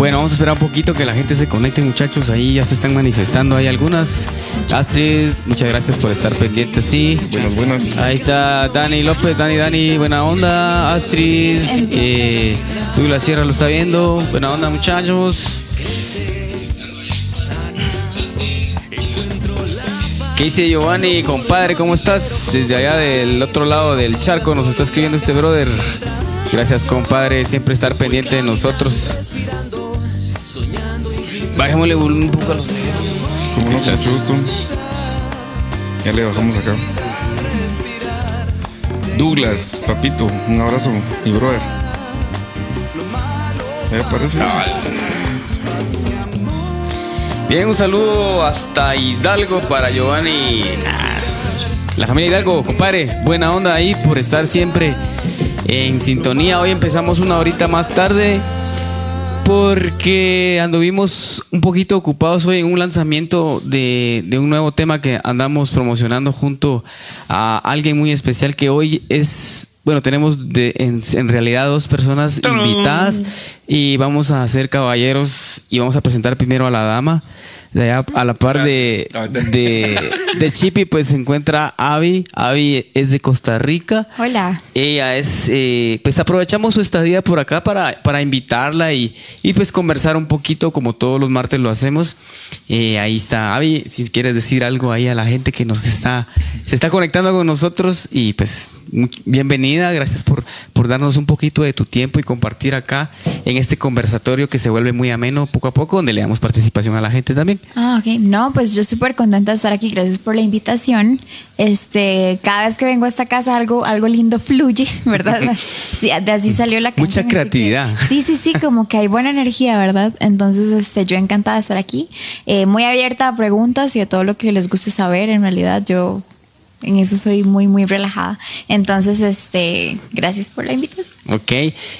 Bueno, vamos a esperar un poquito que la gente se conecte, muchachos. Ahí ya se están manifestando. Hay algunas. Astrid, muchas gracias por estar pendientes. Sí. Buenas, buenas. Ahí está Dani López, Dani, Dani, buena onda. Astrid, eh, Douglas Sierra lo está viendo. Buena onda, muchachos. ¿Qué dice Giovanni, compadre? ¿Cómo estás? Desde allá del otro lado del charco nos está escribiendo este brother. Gracias, compadre, siempre estar pendiente de nosotros. Bajémosle un poco a los Como no, con gusto. Ya le bajamos acá. Douglas, papito, un abrazo, mi brother. ¿Ya parece? Bien, un saludo hasta Hidalgo para Giovanni. La familia Hidalgo, compadre, buena onda ahí por estar siempre en sintonía. Hoy empezamos una horita más tarde porque anduvimos un poquito ocupados hoy en un lanzamiento de, de un nuevo tema que andamos promocionando junto a alguien muy especial que hoy es bueno, tenemos de, en, en realidad dos personas invitadas y vamos a ser caballeros y vamos a presentar primero a la dama. De allá a la par de, de, de Chippy, pues se encuentra Avi. Avi es de Costa Rica. Hola. Ella es, eh, pues aprovechamos su estadía por acá para, para invitarla y, y pues conversar un poquito como todos los martes lo hacemos. Eh, ahí está Avi, si quieres decir algo ahí a la gente que nos está, se está conectando con nosotros y pues bienvenida, gracias por, por darnos un poquito de tu tiempo y compartir acá en este conversatorio que se vuelve muy ameno poco a poco, donde le damos participación a la gente también. Ah, ok. No, pues yo súper contenta de estar aquí. Gracias por la invitación. Este, cada vez que vengo a esta casa algo, algo lindo fluye, ¿verdad? Sí, de así salió la canción. Mucha que- creatividad. sí, sí, sí, como que hay buena energía, ¿verdad? Entonces, este, yo encantada de estar aquí. Eh, muy abierta a preguntas y a todo lo que les guste saber. En realidad, yo en eso soy muy, muy relajada. Entonces, este, gracias por la invitación. Ok.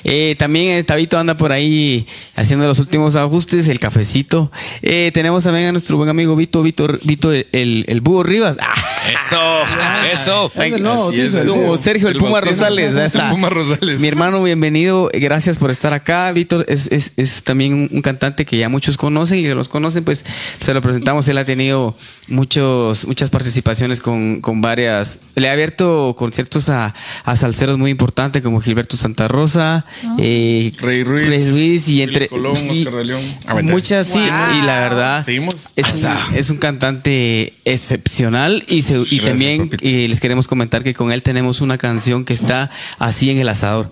Eh, también eh, Tabito anda por ahí haciendo los últimos ajustes, el cafecito. Eh, tenemos también a nuestro buen amigo Vito, Vito, Vito el, el, el búho Rivas. Ah, Eso, eso. El Así es. Sergio el, Puma Bautista. Rosales. El. Puma Rosales. Mi hermano, bienvenido. Gracias por estar acá. Víctor es, es- es también un, un cantante que ya muchos conocen y que los conocen, pues se lo presentamos. Él ha tenido muchos, muchas participaciones con, con varias. Le ha abierto conciertos a, a salseros muy importantes como Gilberto Santa Rosa, eh, Rey Ruiz, Rey Ruiz y entre Colón, Oscar de León. Ah, muchas sí y la verdad Seguimos. es un, es un cantante excepcional y, se- y Gracias, también eh, les queremos comentar que con él tenemos una canción que está así en el asador.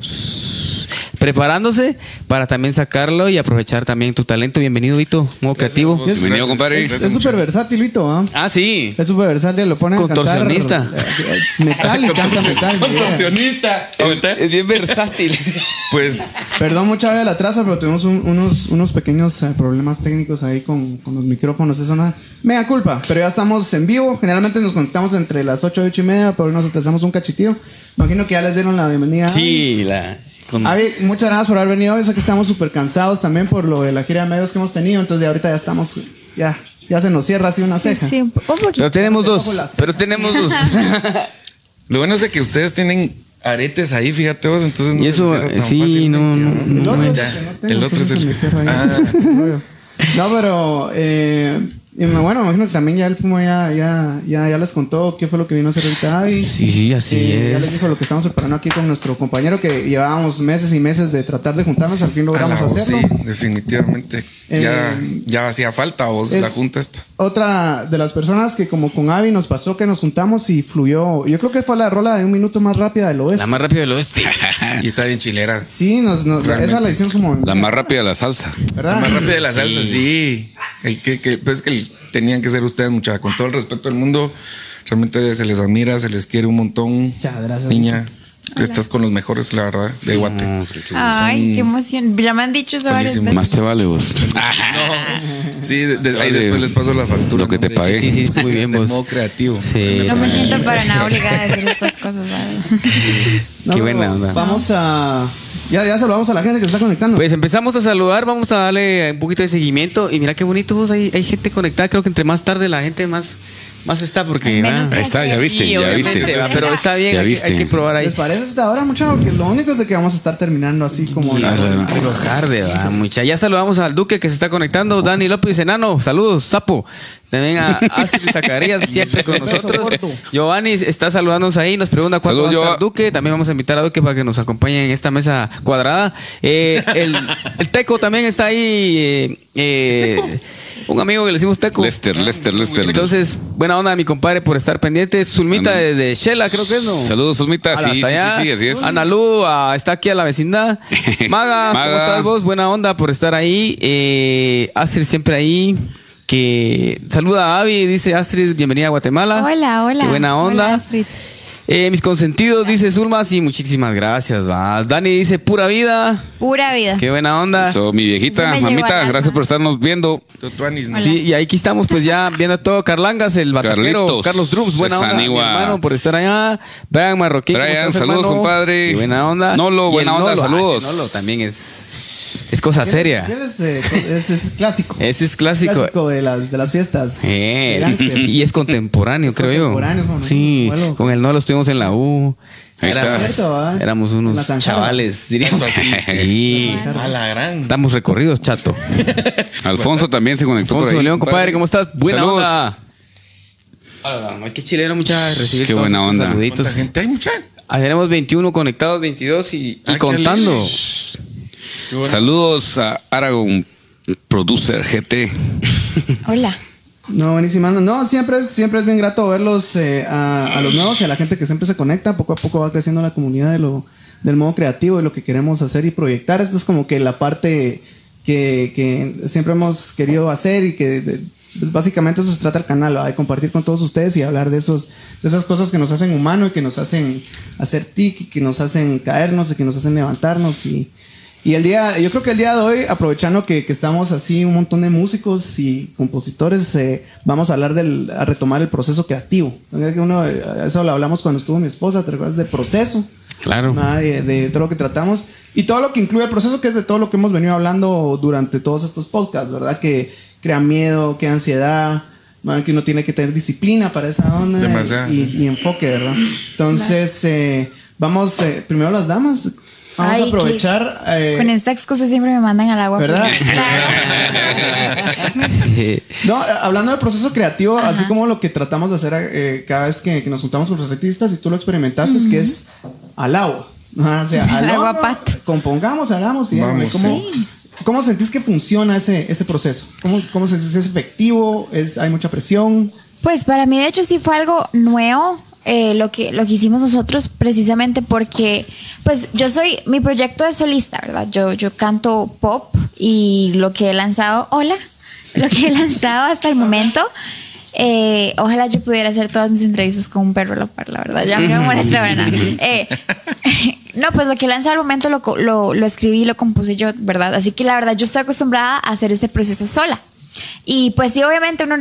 Preparándose para también sacarlo y aprovechar también tu talento. Bienvenido, Vito, modo creativo. Bienvenido, compadre. Es súper mucho. versátilito, ¿ah? Ah, sí. Es súper versátil, lo ponen a cantar. Contorsionista. Metal y canta metal. yeah. Contorsionista. Es bien versátil. Pues Perdón mucha vez el atraso, pero tuvimos un- unos, unos pequeños eh, problemas técnicos ahí con, con los micrófonos. Esa nada. Mega culpa, pero ya estamos en vivo. Generalmente nos conectamos entre las 8 y 8 y media, pero hoy nos atrasamos un cachitío. Imagino que ya les dieron la bienvenida. Sí, la. Con- Avi, muchas gracias por haber venido hoy. Sé que estamos súper cansados también por lo de la gira de medios que hemos tenido. Entonces, de ahorita ya estamos. Ya, ya se nos cierra así una Sí, ceja. sí, un po- un poquito. Pero tenemos dos. Pero tenemos dos. lo bueno es que ustedes tienen aretes ahí, fíjate vos, entonces no Y se eso, tan sí, no, no, El no el otro es el se que-. Ah. No, pero eh, y me- bueno, me imagino que también ya el Puma ya, ya, ya, ya les contó qué fue lo que vino a hacer ahorita Avi. Sí, sí, así Eh, Ya es. les dijo lo que estamos preparando aquí con nuestro compañero que llevábamos meses y meses de tratar de juntarnos, al fin logramos voz, hacerlo. Sí, definitivamente. ya, Eh, ya hacía falta vos es- la junta esta. Otra de las personas que como con Avi nos pasó que nos juntamos y fluyó, yo creo que fue la rola de un minuto más rápida del oeste. La más rápida del oeste. Y está bien chilera. Sí, nos, nos- esa la hicimos como... La más rápida la salsa. ¿verdad? La más rápida de la salsa, sí. El que, que- pues que el- tenían que ser ustedes, mucha Con todo el respeto del mundo, realmente se les admira, se les quiere un montón. Muchas gracias. Niña, tú estás con los mejores, la verdad, de Guate. Ay, qué emoción. Ya me han dicho eso varias veces. Más te vale vos. Sí, de- de- ahí Vale. después les paso la factura. Lo que te pagué. Sí, sí, muy bien De vos. modo creativo. Sí. No me siento para nada obligada a decir estas cosas. No, Qué buena onda. Vamos a... Ya, ya saludamos a la gente que se está conectando. Pues empezamos a saludar, vamos a darle un poquito de seguimiento y mira qué bonito vos, hay, hay gente conectada, creo que entre más tarde la gente más, Más está porque. Menos ah, está, ya viste, sí, ya viste. Pero está bien, Ya hay, que- viste. hay que probar ahí. ¿Les parece hasta ahora, muchachos? Porque lo único es de que vamos a estar terminando así como... Algo tarde, va, mucha. Ya saludamos al Duque que se está conectando. Dani López Enano, saludos, sapo. También a Astrid Zacarías, siempre con nosotros. Giovanni está saludándonos ahí, nos pregunta cuándo va a estar. Duque. También vamos a invitar a Duque para que nos acompañe en esta mesa cuadrada. Eh, el, el Teco también está ahí. eh, eh, un amigo que le decimos Teco. Lester, Lester, Lester. Entonces, buena onda, mi compadre, por estar pendiente. Zulmita de, de Shela, creo que es, ¿no? Saludos, Zulmita. Sí, sí, hasta allá. sí, sí, así es. Ana Lu, ah, está aquí a la vecindad. Maga, ¿cómo estás vos? Buena onda por estar ahí. Eh, Astrid siempre ahí. Que saluda a Avi, dice Astrid, bienvenida a Guatemala. Hola, hola. Qué buena onda. Hola, Astrid. Eh, mis consentidos, dice Zulma, sí, muchísimas gracias. Va. Dani dice pura vida. Pura vida. Qué buena onda. Eso, mi viejita, Eso mamita, gracias por estarnos viendo. Sí, y aquí estamos pues ya viendo todo. Carlangas, el Carlitos, Carlos Drums, buena onda, mi hermano, por estar allá. Brian Marroquín, ¿cómo Brian, estás, saludos, hermano? compadre. Qué buena onda. Nolo, buena onda, Nolo, ah, saludos. Nolo también es, es cosa seria. ¿Qué es, eh, es, es clásico. Ese es clásico. Clásico de las, de las fiestas. Eh, de y es contemporáneo, Es creo contemporáneo, yo. bueno, sí, con el Nolo estuvimos en la U. Éramos, unos chavales, diríamos. Sí. A la gran. Estamos recorridos, chato. Alfonso también se conectó por Alfonso ahí. León, compadre, ¿cómo estás? Buena Saludos. onda. Hola, qué chileno, muchas recibir Qué todos buena onda. saluditos. ¿Cuánta gente hay, mucha? Ah, Tenemos 21 conectados, 22 y, y Ah, contando. Saludos a Aragon Producer GT. Hola. No, buenísima. No, siempre es, siempre es bien grato verlos eh, a, a los nuevos y a la gente que siempre se conecta. Poco a poco va creciendo la comunidad de lo, del modo creativo y lo que queremos hacer y proyectar. Esta es como que la parte que, que siempre hemos querido hacer y que de- pues, básicamente eso se trata el canal, ¿va? de compartir con todos ustedes y hablar de, esos, de esas cosas que nos hacen humano y que nos hacen hacer tic y que nos hacen caernos y que nos hacen levantarnos y, y el día, yo creo que el día de hoy, aprovechando que, que estamos así un montón de músicos y compositores, eh, vamos a hablar del, a retomar el proceso creativo. Uno, eh, eso lo hablamos cuando estuvo mi esposa, ¿te recuerdas del proceso? Claro. Ah, De, de todo lo que tratamos y todo lo que incluye el proceso, que es de todo lo que hemos venido hablando durante todos estos podcasts, ¿verdad? Que crea miedo, que ansiedad, ¿verdad? que uno tiene que tener disciplina para esa onda Demasiado, y, sí. y enfoque, ¿verdad? Entonces, eh, vamos, eh, primero las damas. Vamos Ay, a aprovechar. eh, Con esta excusa siempre me mandan al agua. ¿Verdad? No, hablando del proceso creativo, así como lo que tratamos de hacer eh, cada vez que, que nos juntamos con los artistas y tú lo experimentaste, es que es al agua. Ajá, O sea, al Agua compongamos, hagamos y Vamos, ¿cómo, ¿Cómo sentís que funciona ese, ese proceso? ¿Cómo, cómo sentís es efectivo? ¿Es, ¿Hay mucha presión? Pues para mí, de hecho, sí fue algo nuevo. Eh, lo que lo que hicimos nosotros precisamente porque pues yo soy mi proyecto es solista verdad yo yo canto pop y lo que he lanzado hola lo que he lanzado hasta el momento eh, ojalá yo pudiera hacer todas mis entrevistas con un perro a la par, la verdad. Ya me molesta, ¿verdad? Eh, no, pues lo que he lanzado al momento lo, lo, lo escribí, lo compuse yo, ¿verdad? Así que la verdad yo estoy acostumbrada a hacer este proceso sola. Y pues sí, obviamente uno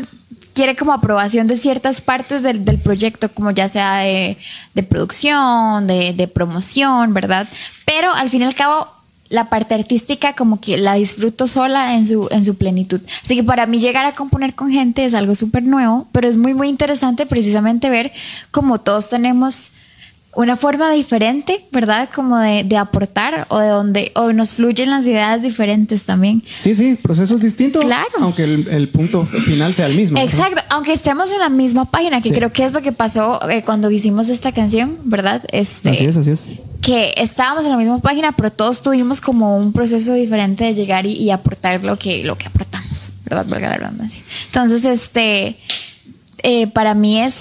quiere como aprobación de ciertas partes del, del proyecto, como ya sea de, de producción, de, de promoción, ¿verdad? Pero al fin y al cabo, la parte artística como que la disfruto sola en su, en su plenitud. Así que para mí llegar a componer con gente es algo súper nuevo, pero es muy, muy interesante precisamente ver cómo todos tenemos una forma diferente, ¿verdad? Como de, de aportar o de donde o nos fluyen las ideas diferentes también. Sí, sí, procesos distintos. Claro. Aunque el, el punto final sea el mismo. ¿no? Exacto, aunque estemos en la misma página, que Sí. creo que es lo que pasó eh, cuando hicimos esta canción, ¿verdad? Este, Así es, así es. que estábamos en la misma página, pero todos tuvimos como un proceso diferente de llegar y, y aportar lo que, lo que aportamos, ¿verdad? Valga la redundancia. Entonces, este, eh, para mí es,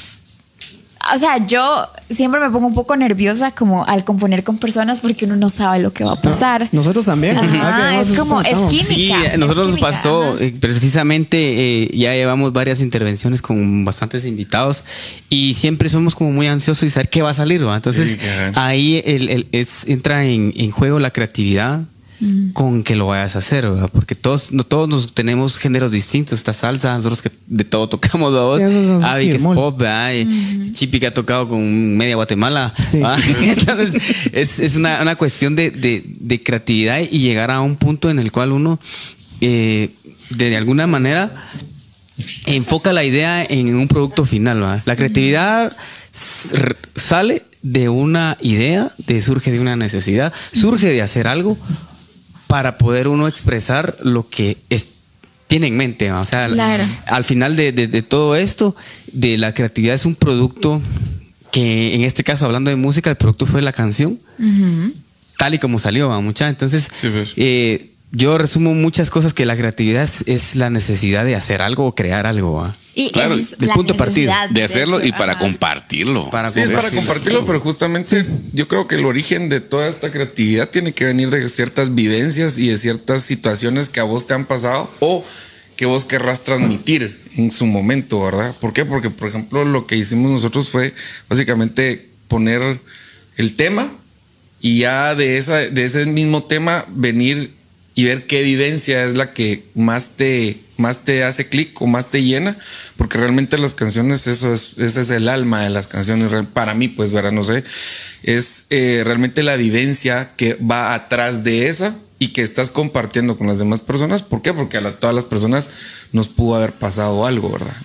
o sea, yo siempre me pongo un poco nerviosa como al componer con personas porque uno no sabe lo que va a pasar. Nosotros también. Ajá, Ah, es como- es química. Sí, a es nosotros nos pasó, ajá. eh, precisamente eh, ya llevamos varias intervenciones con bastantes invitados y siempre somos como muy ansiosos y saber qué va a salir, ¿va? Entonces Sí, ahí el, el- es, entra en, en juego la creatividad Mm. con que lo vayas a hacer, ¿verdad? Porque todos, no, todos nos tenemos géneros distintos, esta salsa, nosotros que de todo tocamos, es Avi, que es pop, ¿verdad? Y Chipi que ha tocado con media Guatemala. Sí. ¿va? Entonces, es, es una, una cuestión de, de- de creatividad y llegar a un punto en el cual uno, eh, de alguna manera, enfoca la idea en un producto final. ¿va? La creatividad sale de una idea, de, surge de una necesidad, surge de hacer algo para poder uno expresar lo que es- tiene en mente. O sea, Claro. al final de, de- de todo esto, de la creatividad es un producto que en este caso, hablando de música, el producto fue la canción tal y como salió, ¿va? mucha. Entonces, Sí, pues. eh, yo resumo muchas cosas que la creatividad es, es la necesidad de hacer algo o crear algo. ¿va? Y Claro, es la punto de partida. De hacerlo hecho, y para ajá. compartirlo. Para Sí, es para compartirlo. compartirlo, pero justamente yo creo que el origen de toda esta creatividad tiene que venir de ciertas vivencias y de ciertas situaciones que a vos te han pasado o que vos querrás transmitir en su momento, ¿verdad? ¿Por qué? Porque, por ejemplo, lo que hicimos nosotros fue básicamente poner el tema y ya de, esa, de ese mismo tema venir y ver qué vivencia es la que más te, más te hace clic o más te llena, porque realmente las canciones, eso es, ese es el alma de las canciones, para mí, pues, verá, no sé, es eh, realmente la vivencia que va atrás de esa y que estás compartiendo con las demás personas. ¿Por qué? Porque a todas las personas nos pudo haber pasado algo, ¿verdad?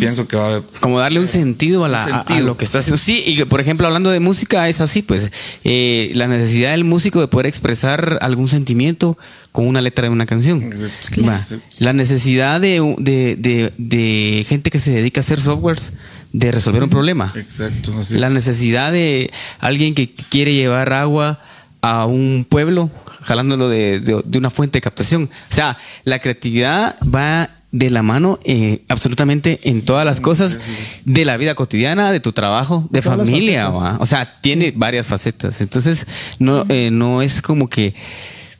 Pienso que va a haber... Como darle un sentido a, la, Un a- a sentido. lo que está haciendo. Sí, y que, por ejemplo, hablando de música, es así, pues, eh, la necesidad del músico de poder expresar algún sentimiento con una letra de una canción. Exacto. La necesidad de, de, de- de gente que se dedica a hacer softwares de resolver un problema. Exacto, así. La necesidad de alguien que quiere llevar agua a un pueblo, jalándolo de, de- de una fuente de captación. O sea, la creatividad va de la mano eh, absolutamente en todas las cosas de la vida cotidiana, de tu trabajo, de Todas familia. O sea, tiene varias facetas. Entonces, no, eh, no es como que...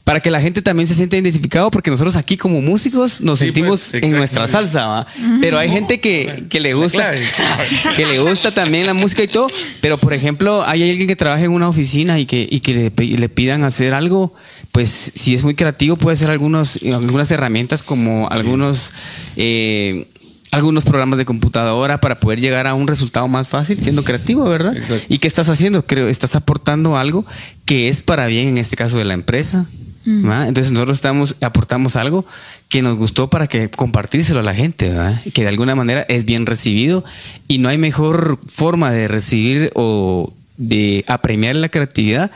Para que la gente también se sienta identificado, porque nosotros aquí como músicos nos Sí, sentimos pues, en nuestra salsa, ¿va? Pero hay gente que, que le gusta, que le gusta también la música y todo. Pero por ejemplo, hay alguien que trabaja en una oficina y que, y que le, le pidan hacer algo, pues si es muy creativo puede hacer algunos, algunas herramientas como algunos eh, algunos programas de computadora para poder llegar a un resultado más fácil siendo creativo, ¿verdad? Exacto. ¿Y qué estás haciendo? Creo, estás aportando algo que es para bien en este caso de la empresa. ¿Va? Entonces nosotros estamos, aportamos algo que nos gustó para que compartírselo a la gente, ¿verdad? que de alguna manera es bien recibido y no hay mejor forma de recibir o de apremiar la creatividad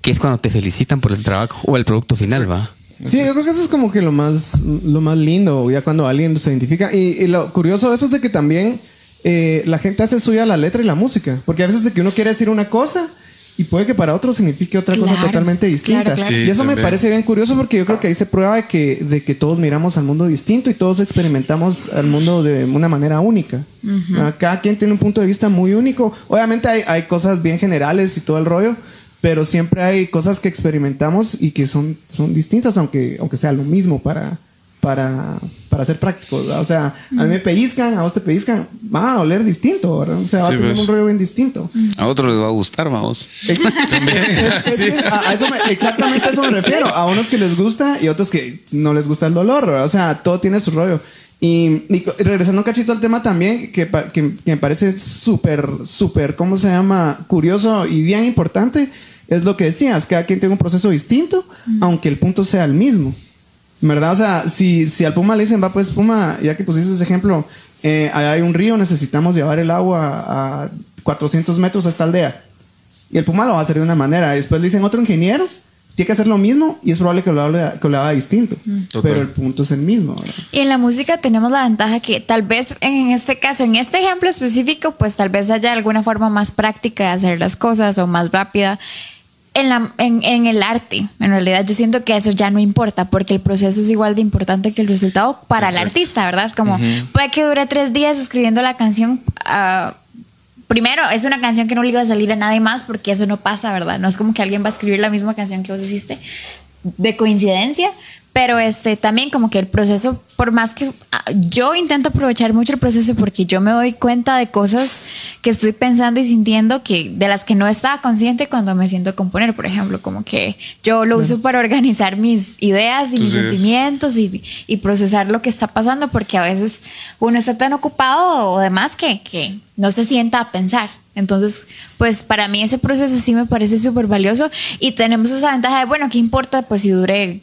que es cuando te felicitan por el trabajo o el producto final, ¿va? Sí, yo creo que eso es como que lo más, lo más lindo, ya cuando alguien se identifica. Y, y lo curioso de eso es de que también eh, la gente hace suya la letra y la música. Porque a veces de que uno quiere decir una cosa y puede que para otro signifique otra cosa totalmente distinta. claro, claro. Sí, y eso me parece bien curioso porque yo creo que ahí se prueba de que, de que todos miramos al mundo distinto y todos experimentamos al mundo de una manera única. Cada quien tiene un punto de vista muy único. Obviamente hay, hay cosas bien generales y todo el rollo. Pero siempre hay cosas que experimentamos y que son, son distintas, aunque, aunque sea lo mismo para, para, para ser prácticos. ¿verdad? O sea, a mí me pellizcan, a vos te pellizcan, va a oler distinto, ¿verdad? O sea, va Sí, a tener pues. un rollo bien distinto. A otro les va a gustar, vamos. Es- es- es que a, a eso me- exactamente a eso me refiero. A unos que les gusta y otros que no les gusta el dolor. ¿verdad? O sea, todo tiene su rollo. Y, y regresando un cachito al tema también, que, que- que me parece súper, súper, ¿cómo se llama? Curioso y bien importante, es lo que decías, cada quien tiene un proceso distinto, aunque el punto sea el mismo. ¿Verdad? O sea, si, si al Puma le dicen, va pues Puma, ya que pusiste ese ejemplo, eh, allá hay un río, necesitamos llevar el agua a 400 metros a esta aldea. Y el Puma lo va a hacer de una manera. Y después le dicen otro ingeniero, tiene que hacer lo mismo y es probable que lo, hable, que lo haga distinto. Total. Pero el punto es el mismo. ¿verdad? Y en la música tenemos la ventaja que tal vez en este caso, en este ejemplo específico, pues tal vez haya alguna forma más práctica de hacer las cosas o más rápida. En, la, en, en el arte, en realidad yo siento que eso ya no importa porque el proceso es igual de importante que el resultado para el artista, ¿verdad? Como puede que dure tres días escribiendo la canción. ah, primero, es una canción que no le iba a salir a nadie más porque eso no pasa, ¿verdad? No es como que alguien va a escribir la misma canción que vos hiciste de coincidencia, pero este también como que el proceso, por más que ah, yo intento aprovechar mucho el proceso porque yo me doy cuenta de cosas que estoy pensando y sintiendo que de las que no estaba consciente cuando me siento a componer, por ejemplo, como que yo lo uso para organizar mis ideas y mis ideas. sentimientos y, y procesar lo que está pasando porque a veces uno está tan ocupado o demás que, que no se sienta a pensar. Entonces, pues para mí ese proceso sí me parece súper valioso y tenemos esa ventaja de, bueno, ¿qué importa? Pues si dure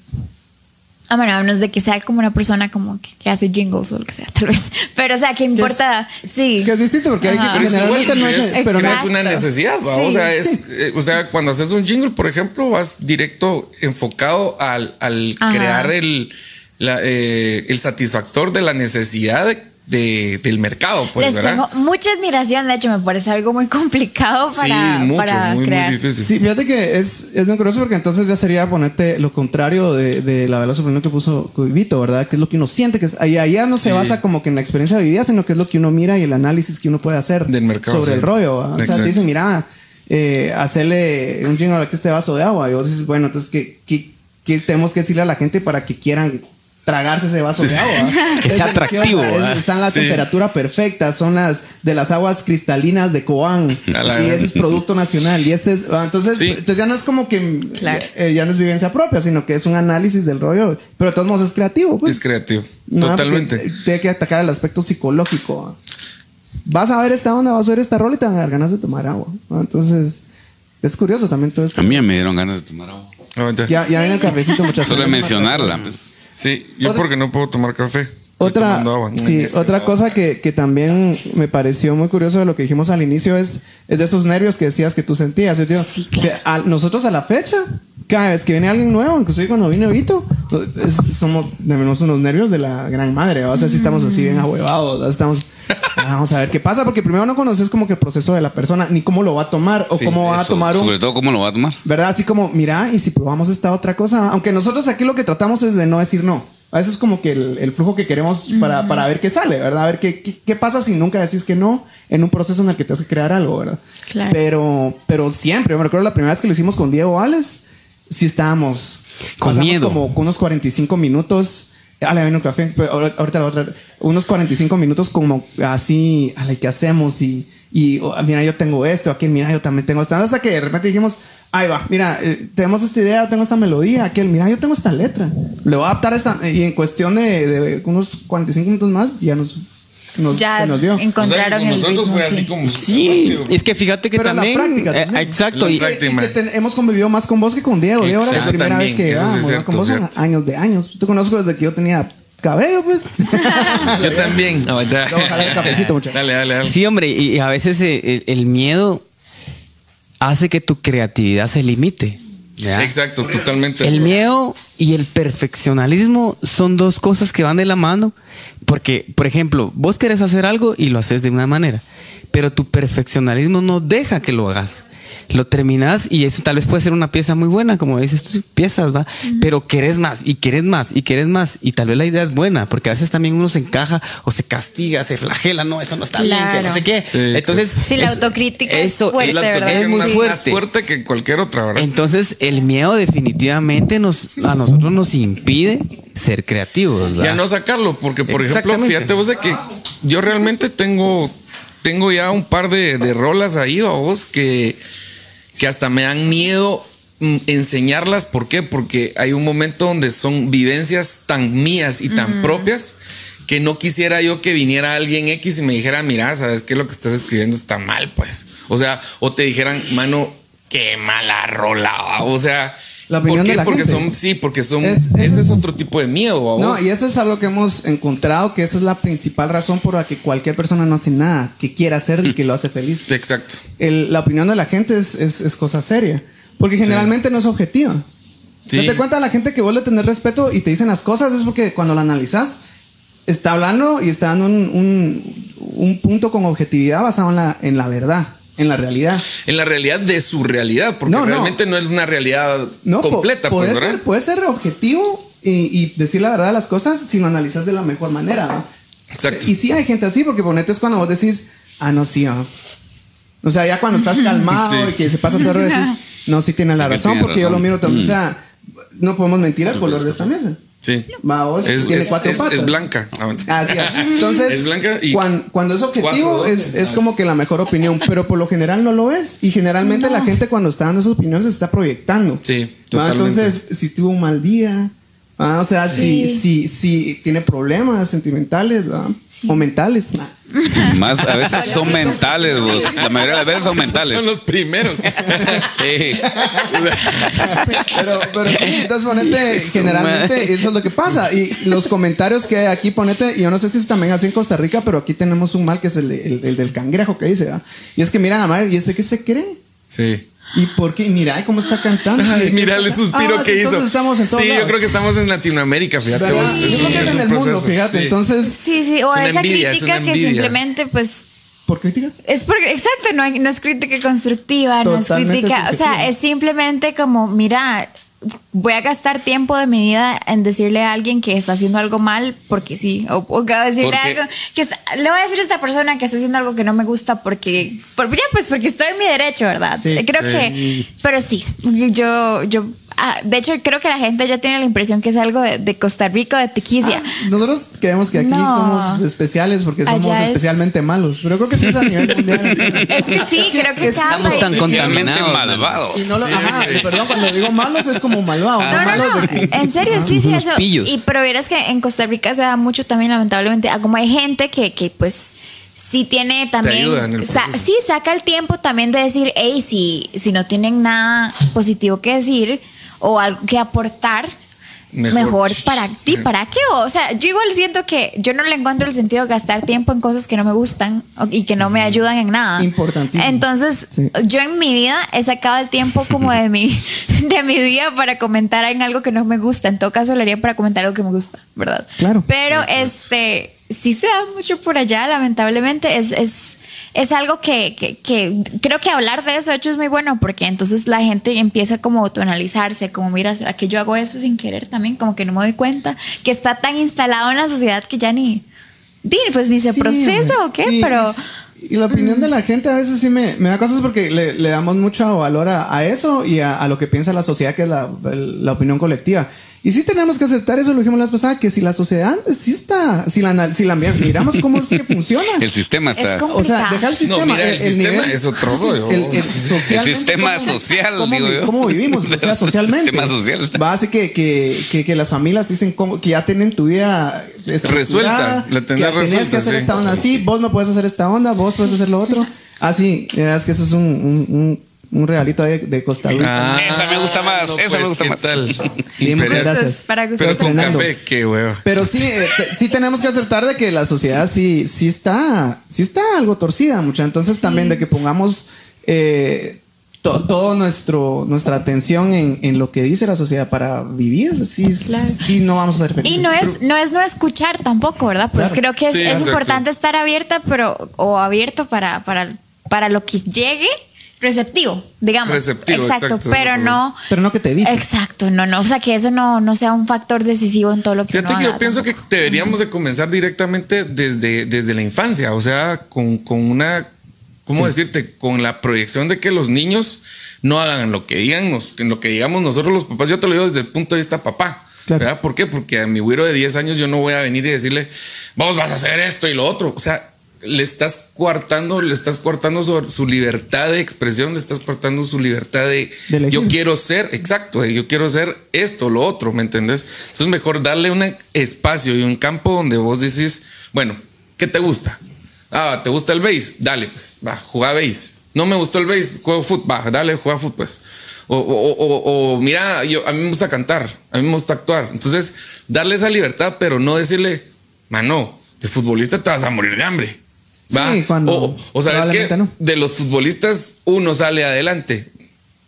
Ah, bueno, a menos de que sea como una persona como que, que hace jingles o lo que sea, tal vez. Pero, o sea, que importa, sí. Que es distinto porque hay que Pero igual, no es, es, pero no no es una necesidad, ¿va? Sí, o sea, es, sí. eh, o sea, cuando haces un jingle, por ejemplo, vas directo enfocado al, al crear el, la, eh, el satisfactor de la necesidad de- de- del mercado, pues, Les ¿verdad? tengo mucha admiración, de hecho, me parece algo muy complicado para, sí, mucho, para muy, crear. muy difícil. Sí, fíjate que es, es muy curioso porque entonces ya sería ponerte lo contrario de, de la veloz opinión que puso Vito, ¿verdad? Que es lo que uno siente, que es, ahí allá no se Sí. basa como que en la experiencia vivida, sino que es lo que uno mira y el análisis que uno puede hacer Del mercado, sobre sí. el rollo. ¿verdad? O sea, te dicen, mira, eh, hacerle un jingle a este vaso de agua. Y vos dices, bueno, entonces, ¿qué, qué, qué tenemos que decirle a la gente para que quieran tragarse ese vaso de agua? Que Es sea atractivo, es- ¿verdad? está en la Sí. temperatura perfecta, son las de las aguas cristalinas de Coan. A la y ese es producto nacional. Y este es, entonces, Sí. entonces ya no es como que Claro. eh, ya no es vivencia propia, sino que es un análisis del rollo. Pero de todos modos es creativo, pues. Es creativo. No, Totalmente. Tiene que atacar el aspecto psicológico. Vas a ver esta onda, vas a ver esta rola y te van a dar ganas de tomar agua. Entonces, es curioso también todo esto. A mí ya me dieron ganas de tomar agua. Ya, ya en el cafecito muchas Solo de gracias. mencionarla. pues. Sí, yo Otra- porque no puedo tomar café. Otra, agua. sí, otra cosa que, que también me pareció muy curioso de lo que dijimos al inicio es, es de esos nervios que decías que tú sentías. Yo digo, Sí, claro. que a- nosotros a la fecha, cada vez que viene alguien nuevo, inclusive cuando vino Vito, es- somos tenemos unos nervios de la gran madre. O sea, si estamos así bien ahuevados, estamos, ah, vamos a ver qué pasa, porque primero no conoces como que el proceso de la persona, ni cómo lo va a tomar o Sí, cómo va a tomar un, Sobre todo, ¿cómo lo va a tomar? ¿Verdad? Así como, mira, y si probamos esta otra cosa, aunque nosotros aquí lo que tratamos es de no decir no. A veces es como que el, el flujo que queremos para, para ver qué sale, ¿verdad? A ver qué, qué, qué pasa si nunca decís que no en un proceso en el que te hace crear algo, ¿verdad? Claro. Pero, pero siempre, yo me recuerdo la primera vez que lo hicimos con Diego Ales, sí estábamos Con pasamos miedo. como unos 45 minutos. Ah, le vino un café. Ahorita la otra. Unos 45 minutos como así, a ¿qué hacemos? Y, y oh, mira, yo tengo esto, aquel, mira, yo también tengo esto. Hasta que de repente dijimos, ahí va, mira, eh, tenemos esta idea, tengo esta melodía, aquel, mira, yo tengo esta letra. Le voy a adaptar esta. Y en cuestión de, de unos 45 minutos más, ya nos, nos, ya se nos dio. encontraron O sea, el nosotros ritmo, fue así sí. como. Sí, rápido. es que fíjate que Pero la también. práctica eh, también. exacto. La y- Y que- práctica. y que ten- hemos convivido más con vos que con Diego. Diego era la Exacto, primera vez también, que eso sí es ¿no? cierto, con vos son cierto. años de años. Te conozco desde que yo tenía cabello, pues. Yo también. Aguanta. Vamos a el cafecito, muchachos. Dale, dale, dale. Sí, hombre, y, y a veces eh, el, el miedo hace que tu creatividad se limite. Exacto, totalmente. El miedo y el perfeccionalismo son dos cosas que van de la mano. Porque, por ejemplo, vos querés hacer algo y lo haces de una manera, pero tu perfeccionalismo no deja que lo hagas. Lo terminas y eso tal vez puede ser una pieza muy buena, como dices tú, piezas, ¿va? Pero querés más y querés más y querés más. Y tal vez la idea es buena, porque a veces también uno se encaja o se castiga, se flagela, no, eso no está bien, que Claro. no sé qué. Sí, Entonces, Sí, la es- autocrítica es eso fuerte, la ¿verdad? es muy más, fuerte. más fuerte que cualquier otra, ¿verdad? Entonces, el miedo definitivamente nos, a nosotros nos impide ser creativos. ¿verdad? ya no sacarlo, porque por ejemplo, fíjate vos de que yo realmente tengo, tengo ya un par de, de rolas ahí a vos que, que hasta me dan miedo mm, enseñarlas. ¿Por qué? Porque hay un momento donde son vivencias tan mías y tan propias que no quisiera yo que viniera alguien X y me dijera, mira, sabes que lo que estás escribiendo está mal, pues. O sea, o te dijeran, mano, qué mala rola. ¿va?". O sea, La opinión ¿por qué? de la porque gente. son, sí, porque son, Es- ese es es- otro tipo de miedo. ¿va No, vos? y eso es algo que hemos encontrado, que esa es la principal razón por la que cualquier persona no hace nada, que quiera hacer y que lo hace feliz. Exacto. El- la opinión de la gente es, es- es cosa seria, porque generalmente no es objetiva. Sí. Date cuenta la gente que vuelve a tener respeto y te dicen las cosas, es porque cuando la analizas, está hablando y está dando un, un- un punto con objetividad basado en la, en la verdad, en la realidad. En la realidad de su realidad, porque No, no. realmente no. es una realidad No, po- completa, puede, pues, ser, ¿verdad? puede ser objetivo y, y decir la verdad de las cosas si lo analizas de la mejor manera. Exacto. Y sí hay gente así, porque ponete es cuando vos decís, ah, no, sí, ah". O sea, ya cuando estás calmado Sí. y que se pasa todo el decís, no, sí tienes la razón, tiene porque yo lo miro también. Mm. O sea, no podemos mentir al color de esta mesa. Sí. Es, tiene es- cuatro es- patas. es blanca. Ah, Ah, sí, ah. Entonces, Es blanca y cuan- cuando, es objetivo, cuatro es, es como que la mejor opinión, pero por lo general no lo es. Y generalmente la gente cuando está dando esas opiniones se está proyectando. Sí. Entonces, si tuvo un mal día, ¿va? o sea, si, Sí. si, si tiene problemas sentimentales ¿va? o mentales. Más a veces son mentales, vos. La mayoría de las veces son mentales. Son los primeros. Sí. Pero, pero sí, entonces ponete, generalmente eso es lo que pasa. Y los comentarios que hay aquí, ponete, y yo no sé si es también así en Costa Rica, pero aquí tenemos un mal que es el, el- el del cangrejo que dice, ¿verdad? Y es que miran a Mario y ese que se cree. Sí. ¿Y por qué? Mira cómo está cantando. Ay, ¿Qué mira el suspiro Ah, que sí, hizo. Estamos en sí, yo creo que estamos en Latinoamérica, fíjate. Vos, Yo es creo un- que es es en un el mundo, proceso, fíjate. sí. Entonces, Sí, sí, o Es esa envidia, crítica que simplemente pues ¿por crítica? Es porque, exacto, no, hay- no es crítica constructiva, no es crítica, o sea, es simplemente como, mira, voy a gastar tiempo de mi vida en decirle a alguien que está haciendo algo mal porque sí, o, o que voy a decirle Porque- algo, que está- le voy a decir a esta persona que está haciendo algo que no me gusta porque, por, ya pues porque estoy en mi derecho, ¿verdad? Sí. creo que, pero sí, yo, yo, ah, de hecho creo que la gente ya tiene la impresión que es algo de, de Costa Rica, de Tequisia. Ah, nosotros creemos que aquí No. somos especiales porque somos Allá es- especialmente malos. Pero creo que sí es a nivel mundial. Es que sí, creo que Estamos tan contaminados. malvados. Y no lo, ajá, perdón, cuando digo malos es como malvado. No, no, malos no. de que- En serio, sí, sí, eso. pillos. Y pero verás que en Costa Rica se da mucho también, lamentablemente, a como hay gente que, que pues sí tiene también. ayuda en el sa- sí, saca el tiempo también de decir, hey, si, si no tienen nada positivo que decir o algo que aportar. Mejor. Mejor, para ti, ¿para qué? O sea, yo igual siento que yo no le encuentro el sentido de gastar tiempo en cosas que no me gustan y que no me ayudan en nada. Importantísimo. Entonces, Sí. yo en mi vida he sacado el tiempo como de mi, de mi día para comentar en algo que no me gusta. En todo caso, lo haría para comentar algo que me gusta, ¿verdad? Claro. Pero este, sí se da mucho por allá, lamentablemente. Es, es, es algo que, que, que creo que hablar de eso, de hecho, es muy bueno porque entonces la gente empieza como a autoanalizarse, como, mira, ¿será que yo hago eso sin querer también? Como que no me doy cuenta que está tan instalado en la sociedad que ya ni, pues ni se Sí, procesa o qué, Y- pero... Y la opinión de la gente a veces sí me, me da cosas porque le, le damos mucho valor a, a eso y a, a lo que piensa la sociedad, que es la, la opinión colectiva. Y sí tenemos que aceptar eso, lo dijimos la vez pasada, que si la sociedad sí está, si la, anal- si la miramos cómo es que funciona. El sistema Es está. como- O sea, deja el sistema. No, mira, el sistema nivel- es otro rollo. El, el El sistema ¿cómo- social, cómo, digo vi- yo. ¿Cómo vivimos? O sea, El socialmente. sistema social está- Va a hacer que, que, que, que las familias dicen cómo, que ya tienen tu vida Resuelta, la que tenés ya tenías resuelta, que hacer sí. esta onda así, vos no puedes hacer esta onda, vos puedes hacer lo otro. Así, es que eso es un, un, un, un regalito de, de Costa Rica. Ah, Esa me gusta más, esa me gusta ¿qué más. tal? Sí, muchas gracias. Para que Pero ustedes con café, qué huevo. Pero sí, eh, te- sí tenemos que aceptar de que la sociedad sí, sí está, sí está algo torcida, mucha. Entonces también de que pongamos eh, to- todo nuestro, nuestra atención en, en lo que dice la sociedad para vivir, sí, Claro. sí no vamos a ser felices. Y no es, no es no escuchar tampoco, ¿verdad? Pues Claro. creo que es, Sí, es importante estar abierta, pero, o abierto para, para, para lo que llegue, receptivo, digamos. Receptivo, exacto. exacto, pero no. Pero no que te evite. Exacto, no, no. O sea, que eso no, no sea un factor decisivo en todo lo que Fíjate uno que yo haga pienso que deberíamos de comenzar directamente desde, desde la infancia, o sea, con, con una, ¿cómo decirte? Con la proyección de que los niños no hagan lo que digan, nos- lo que digamos nosotros los papás. Yo te lo digo desde el punto de vista papá. Claro. ¿verdad? ¿Por qué? Porque a mi güiro de 10 años yo no voy a venir y decirle, vos vas a hacer esto y lo otro. O sea, le estás coartando, le estás coartando su, su libertad de expresión, le estás coartando su libertad de, yo quiero ser, exacto, yo quiero ser esto, lo otro, ¿me entendés? Entonces mejor darle un espacio y un campo donde vos decís, bueno, ¿qué te gusta? Ah, ¿te gusta el bass? Dale, pues, va, juega bass. No me gustó el bass, juego fútbol, va, dale, juega fútbol, pues. O, o- o- o, mira, yo, a mí me gusta cantar, a mí me gusta actuar. Entonces, darle esa libertad, pero no decirle, mano, de futbolista te vas a morir de hambre. ¿Va? Sí, cuando o, o sabes que no. de los futbolistas uno sale adelante.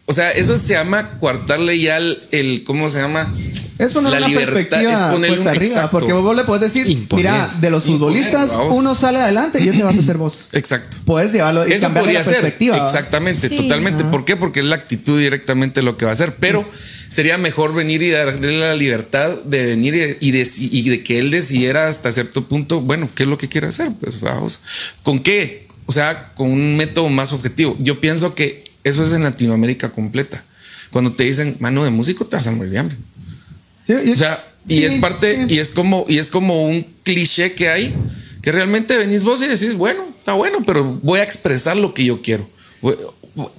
O sea, eso se llama coartarle ya el, el- ¿cómo se llama? Es poner La una libertad, perspectiva es ponerle puesta un- arriba, exacto. porque vos le puedes decir, Imponer. mira, de los futbolistas Imponer, uno sale adelante y ese vas a ser vos. Exacto. Puedes llevarlo y Eso cambiar podría la ser. perspectiva. ¿va? Exactamente, Sí. totalmente. Ajá. ¿Por qué? Porque es la actitud directamente lo que va a hacer. Pero sería mejor venir y darle la libertad de venir y, y de, y de que él decidiera hasta cierto punto, bueno, ¿qué es lo que quiere hacer? Pues vamos. ¿Con qué? O sea, con un método más objetivo. Yo pienso que eso es en Latinoamérica completa. Cuando te dicen, mano de músico, te vas a morir de hambre. Sí, y- O sea, y sí, es parte, sí. y es como, y es como un cliché que hay, que realmente venís vos y decís, bueno, está bueno, pero voy a expresar lo que yo quiero.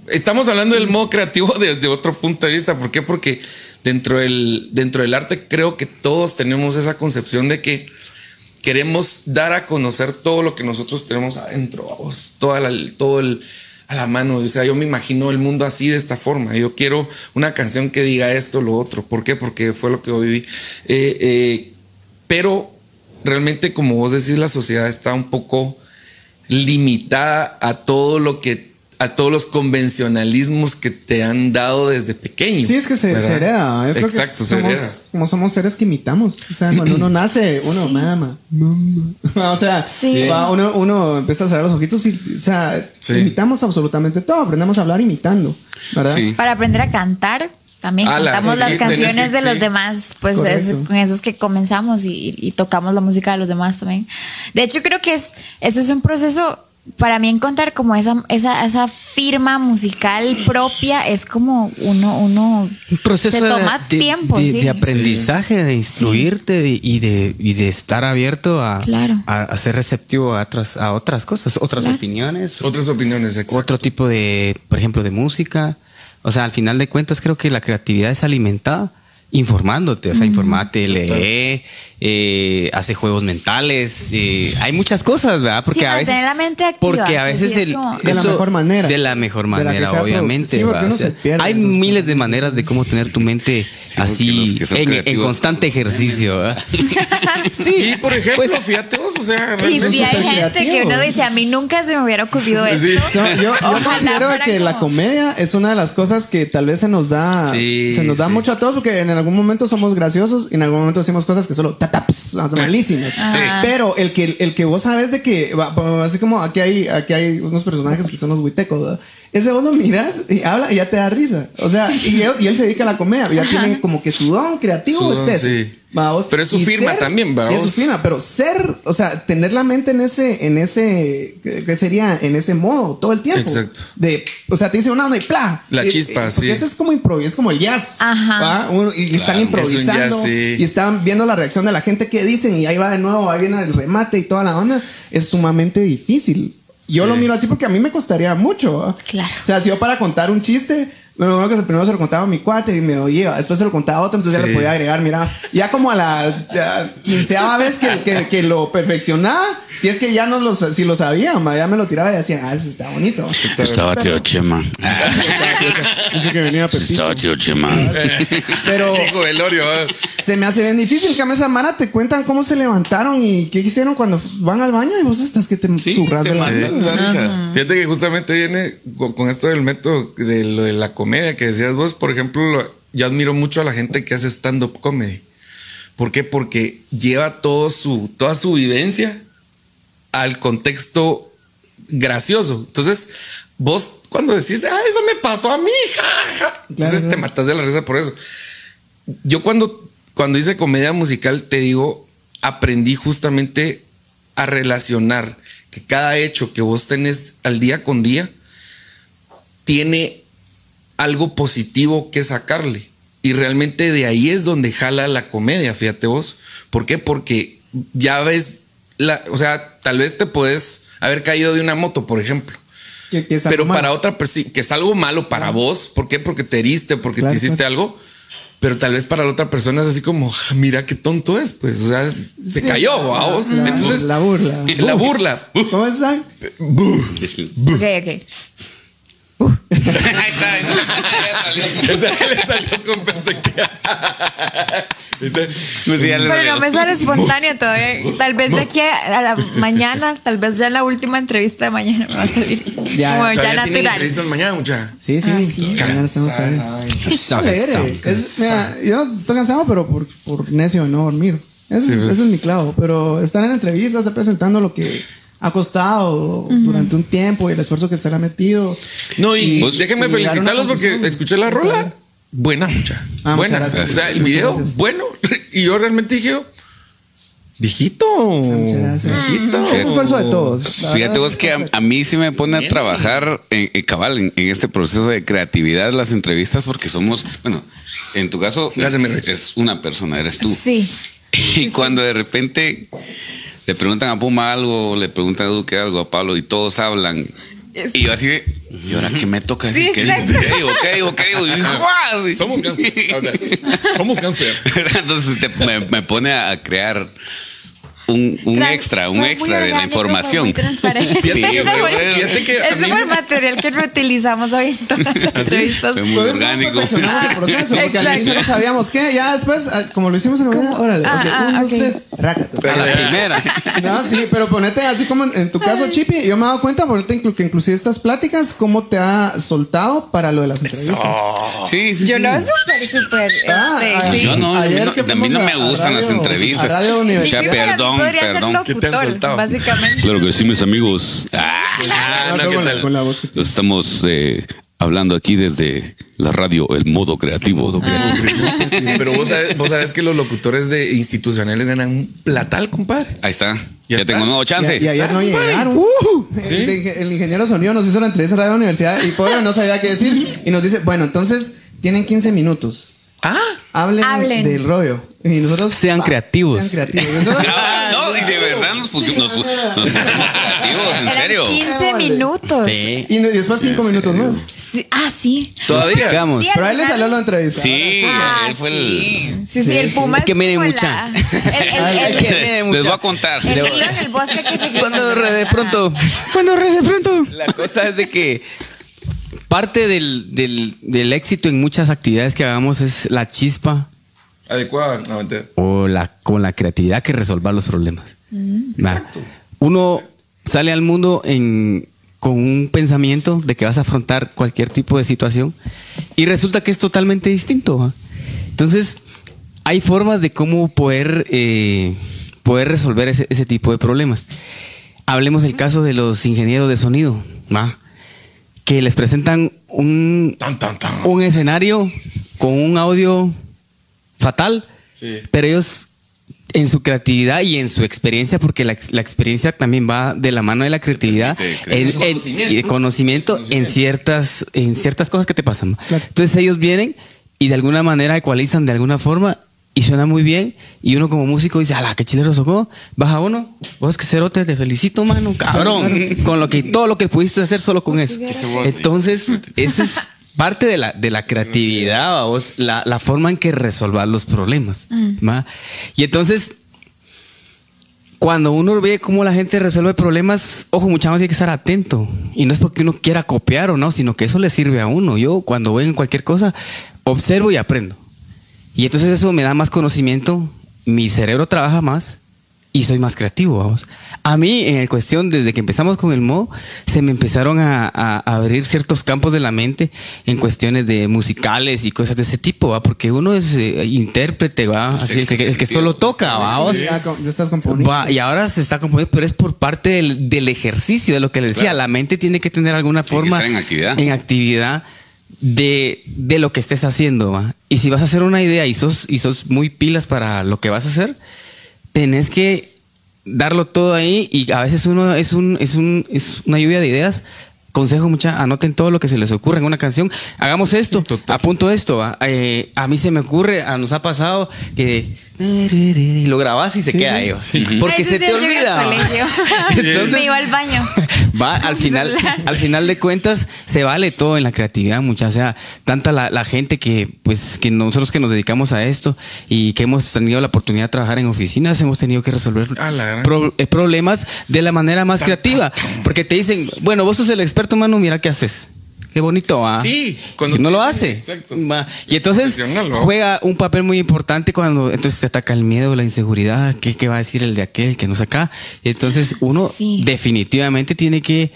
Estamos hablando del modo creativo desde otro punto de vista. ¿Por qué? Porque dentro del, dentro del arte creo que todos tenemos esa concepción de que queremos dar a conocer todo lo que nosotros tenemos adentro, vamos, toda la, todo el a la mano. O sea, yo me imagino el mundo así de esta forma. Yo quiero una canción que diga esto, lo otro. ¿Por qué? Porque fue lo que yo viví. Eh, eh, pero realmente, como vos decís, la sociedad está un poco limitada a todo lo que a todos los convencionalismos que te han dado desde pequeño. Sí, es que se, se hereda. Exacto, que se somos, hereda. como somos seres que imitamos. O sea, cuando uno nace, uno mama, mama. O sea, Sí. va, uno, uno empieza a cerrar los ojitos y, o sea, Sí. imitamos absolutamente todo. Aprendemos a hablar imitando, ¿verdad? Sí. Para aprender a cantar, también Ala, cantamos sí, las sí, canciones que- de los sí. demás, pues es con esos que comenzamos y, y tocamos la música de los demás también. De hecho, creo que es, esto es un proceso, para mí encontrar como esa, esa, esa firma musical propia es como uno, uno Un proceso se toma de, tiempo, de, sí. de aprendizaje, de instruirte y, de, y de estar abierto a, Claro. a, a ser receptivo a otras, a otras cosas, otras Claro. opiniones, Otras opiniones, exacto. otro tipo de, por ejemplo, de música. O sea, al final de cuentas creo que la creatividad es alimentada informándote, o sea, informate, lee, eh, hace juegos mentales, eh, hay muchas cosas, ¿verdad? Porque Sí, a veces la mente activa, porque a que veces sí es el, como- De la mejor manera. de la mejor la manera, sea obviamente. uno O sea, hay miles de maneras de cómo tener tu mente así que son en, en constante ejercicio. ¿verdad? Sí, por ejemplo, fíjate vos, o sea, Y si hay gente que uno dice, a mí nunca se me hubiera ocurrido esto. Sí. Yo, yo considero que la comedia es una de las cosas que tal vez se nos da Sí, se nos da sí. mucho a todos porque en algún momento somos graciosos y en algún momento decimos cosas que solo tataps malísimas. Pero el que el que vos sabes de que así como aquí hay aquí hay unos personajes que son los huitecos, ¿verdad? Ese vos lo miras y habla y ya te da risa. O sea, y él, y él se dedica a la comedia, ya tiene como que su don creativo Su es don, ese. sí. Va, vos. Pero es su Y firma también, ¿verdad? Es su firma, pero ser, o sea, tener la mente en ese, en ese, ¿qué sería? En ese modo todo el tiempo. Exacto. De, o sea, te dice una onda y ¡plá! La Y- chispa, y- Porque sí. ese es como improviso, es como el jazz. Ajá. ¿va? Uno- y, y están Claro, improvisando. es jazz, sí. Y están viendo la reacción de la gente que dicen y ahí va de nuevo, ahí viene el remate y toda la onda. Es sumamente difícil. Yo lo miro así porque a mí me costaría mucho. Claro. O sea, si yo para contar un chiste, bueno, bueno, que primero se lo contaba a mi cuate y me oía, después se lo contaba a otro, entonces ya Sí. le podía agregar, mira, ya como a la quinceava vez que, que, que lo perfeccionaba, si es que ya no lo, si lo sabía, ma, ya me lo tiraba y decía, ah, eso está bonito. Estaba tío Chema. Dice que venía Estaba tío Chema. Pero se me hace bien difícil. En cambio, esa Mara te cuentan cómo se levantaron y qué hicieron cuando van al baño y vos estás que te zurras de la Sí. Fíjate que justamente viene con, con esto del método de lo de la comedia que decías vos. Por ejemplo, lo- yo admiro mucho a la gente que hace stand-up comedy. ¿Por qué? Porque lleva todo su, toda su vivencia al contexto gracioso. Entonces, vos cuando decís, ah, eso me pasó a mí, ja, ja", entonces Claro. te matas de la risa por eso. Yo cuando, cuando hice comedia musical, te digo, aprendí justamente a relacionar que cada hecho que vos tenés al día con día tiene algo positivo que sacarle. Y realmente de ahí es donde jala la comedia, fíjate vos. ¿Por qué? Porque ya ves, la, o sea, tal vez te puedes haber caído de una moto, por ejemplo. Que- que es algo Pero malo. para otra persona, que es algo malo para vos, ¿por qué? Porque te heriste, porque Claro, te hiciste claro. algo. Pero tal vez para la otra persona es así como, "Ah, mira qué tonto es, pues, o sea, es- se Sí, cayó, la- la- Entonces, la burla. La burla. ¿Cómo es? Sam? Ok, ok. Esa le salió con perspectiva. Ese- pues Pero no me sale espontáneo todavía. Tal vez de aquí a la mañana, tal vez ya en la última entrevista de mañana me va a salir. Ya, como ya natural. entrevistas mañana, mucha. Sí, sí. Ah, sí. Mañana estamos yo estoy cansado, pero por, por necio de no dormir. Ese, Sí, es, pues. ese es mi clavo. Pero estar en entrevistas, estar presentando lo que ha costado durante un tiempo y el esfuerzo que se le ha metido. No, y, Y- pues, déjenme y felicitarlos porque escuché la rola. Buena, mucha. Ah, buena. gracias. O sea, el video, gracias. bueno. Y yo realmente dije, viejito. Muchas gracias. Viejito. Es esfuerzo de todos. La Fíjate vos que a, a mí sí me pone a trabajar en, en cabal en, en este proceso de creatividad las entrevistas porque somos, bueno, en tu caso Gracias, es, es una persona, eres tú. Sí. Y cuando de repente le preguntan a Puma algo, le preguntan a Duque algo, a Pablo y todos hablan. Es- Y yo así de, ¿y ahora qué me toca Sí, decir? ¿Qué exacto. digo? ¿Qué digo? ¿Qué digo? ¿Qué digo? Y. Sí. Somos cáncer. Somos cáncer. Entonces te- me, me pone a crear un, un extra, un extra de la información. Sí, bueno. Fue el material que reutilizamos hoy en todas las entrevistas. Fue muy Pues es orgánico. perfeccionamos el proceso, porque al inicio no sabíamos qué, ya después, ah, como lo hicimos en la mañana, órale, Ah, ok, ah, un, dos, ok. tres, rácata. A la primera. No, sí, pero ponete así como en, en tu caso, Chipi, yo me he dado cuenta, ponete inclu- que inclusive estas pláticas, cómo te ha soltado para lo de las entrevistas. Sí, sí, Yo sí. lo veo súper, súper. Ah, este, ah, sí. Yo no, a mí Ayer no, que a mí no fuimos me gustan las entrevistas. O sea, perdón, podría ser perdón. ¿Qué te han locutor, soltado? Básicamente. Claro que sí, mis amigos. Ah, Ah, no, con, ¿qué la, con la voz estamos eh, hablando aquí desde la radio, el modo creativo. Pero vos sabes, vos sabes que los locutores de institucionales ganan un platal, compadre. Ahí está. Ya Ya, tengo estás. nuevo chance. Y, y ayer no llegaron. el, de- el ingeniero sonido nos hizo la entrevista en Radio Universidad y pobre no sabía qué decir. Y nos dice, bueno, entonces tienen 15 minutos. Ah, Hablen, Hablen. del rollo. Y nosotros. Sean creativos. Sean creativos. Nosotros- no, y de verdad nos pusimos, nos, nos pusimos creativos, en serio. 15 minutos. Sí. y, después 5 minutos más. Sí, Ah, sí. todavía. Sí, Pero a él le salió la entrevista. Sí, Ah, él fue sí. el. Sí, sí, el puma Es que miren mucha. Les voy a contar. el en el bosque que se Cuando re- de pronto, cuando re- de pronto. La cosa es de que parte del, del, del éxito en muchas actividades que hagamos es la chispa Adecuada. No, o la con la creatividad que resolver los problemas. Va. Uno sale al mundo en, con un pensamiento de que vas a afrontar cualquier tipo de situación y resulta que es totalmente distinto. ¿va? Entonces, hay formas de cómo poder, eh, poder resolver ese, ese tipo de problemas. Hablemos del caso de los ingenieros de sonido, ¿va? que les presentan un, Tan, tan, tan. un escenario con un audio fatal, Sí. pero ellos en su creatividad y en su experiencia, porque la, la experiencia también va de la mano de la creatividad crear. en- y de conocimiento, en ciertas en ciertas cosas que te pasan. ¿no? Entonces ellos vienen y de alguna manera ecualizan de alguna forma y suena muy bien y uno como músico dice, ala, qué chilero socó, baja uno, vos que cerote, te felicito, mano, cabrón, con lo que todo lo que pudiste hacer solo con eso. Entonces, esa es parte de la, de la creatividad, ¿va vos, la, la forma en que resolvas los problemas. ¿va? Y entonces, cuando uno ve cómo la gente resuelve problemas, ojo, mucha más tiene que estar atento. Y no es porque uno quiera copiar o no, sino que eso le sirve a uno. Yo, cuando voy en cualquier cosa, observo y aprendo. Y entonces eso me da más conocimiento, mi cerebro trabaja más y soy más creativo, vamos. A mí, en el cuestión, desde que empezamos con el modo, se me empezaron a, a- a abrir ciertos campos de la mente en cuestiones de musicales y cosas de ese tipo, ¿va? Porque uno es eh, intérprete, ¿va? Así, el, que, el que solo toca, ¿va? vos? Ya, com- ya estás componiendo. Va, y ahora se está componiendo, pero es por parte del, del ejercicio, de lo que les decía. Claro. La mente tiene que tener alguna Tiene forma en actividad. en actividad de, de lo que estés haciendo. ¿va? Y si vas a hacer una idea y sos, y sos muy pilas para lo que vas a hacer, tenés que darlo todo ahí y a veces uno es un es un es una lluvia de ideas consejo mucha anoten todo lo que se les ocurre en una canción hagamos esto apunto esto ¿va? Eh, a mí se me ocurre a nos ha pasado que y lo grabas y se Sí, queda sí. ahí ¿va? porque Ese se sí te olvida Me iba al baño. Va, al final, al final de cuentas, se vale todo en la creatividad, mucha. O sea, tanta la, la gente que, pues, que nosotros que nos dedicamos a esto y que hemos tenido la oportunidad de trabajar en oficinas, hemos tenido que resolver pro- eh, problemas de la manera más creativa. Porque te dicen, bueno, vos sos el experto, mano, mira qué haces. Qué bonito, ¿va? Sí, cuando Y no lo hace. exacto. Va. Y entonces juega un papel muy importante cuando entonces te ataca el miedo, la inseguridad, qué, qué va a decir el de aquel, que no saca. Y entonces uno Sí. definitivamente tiene que,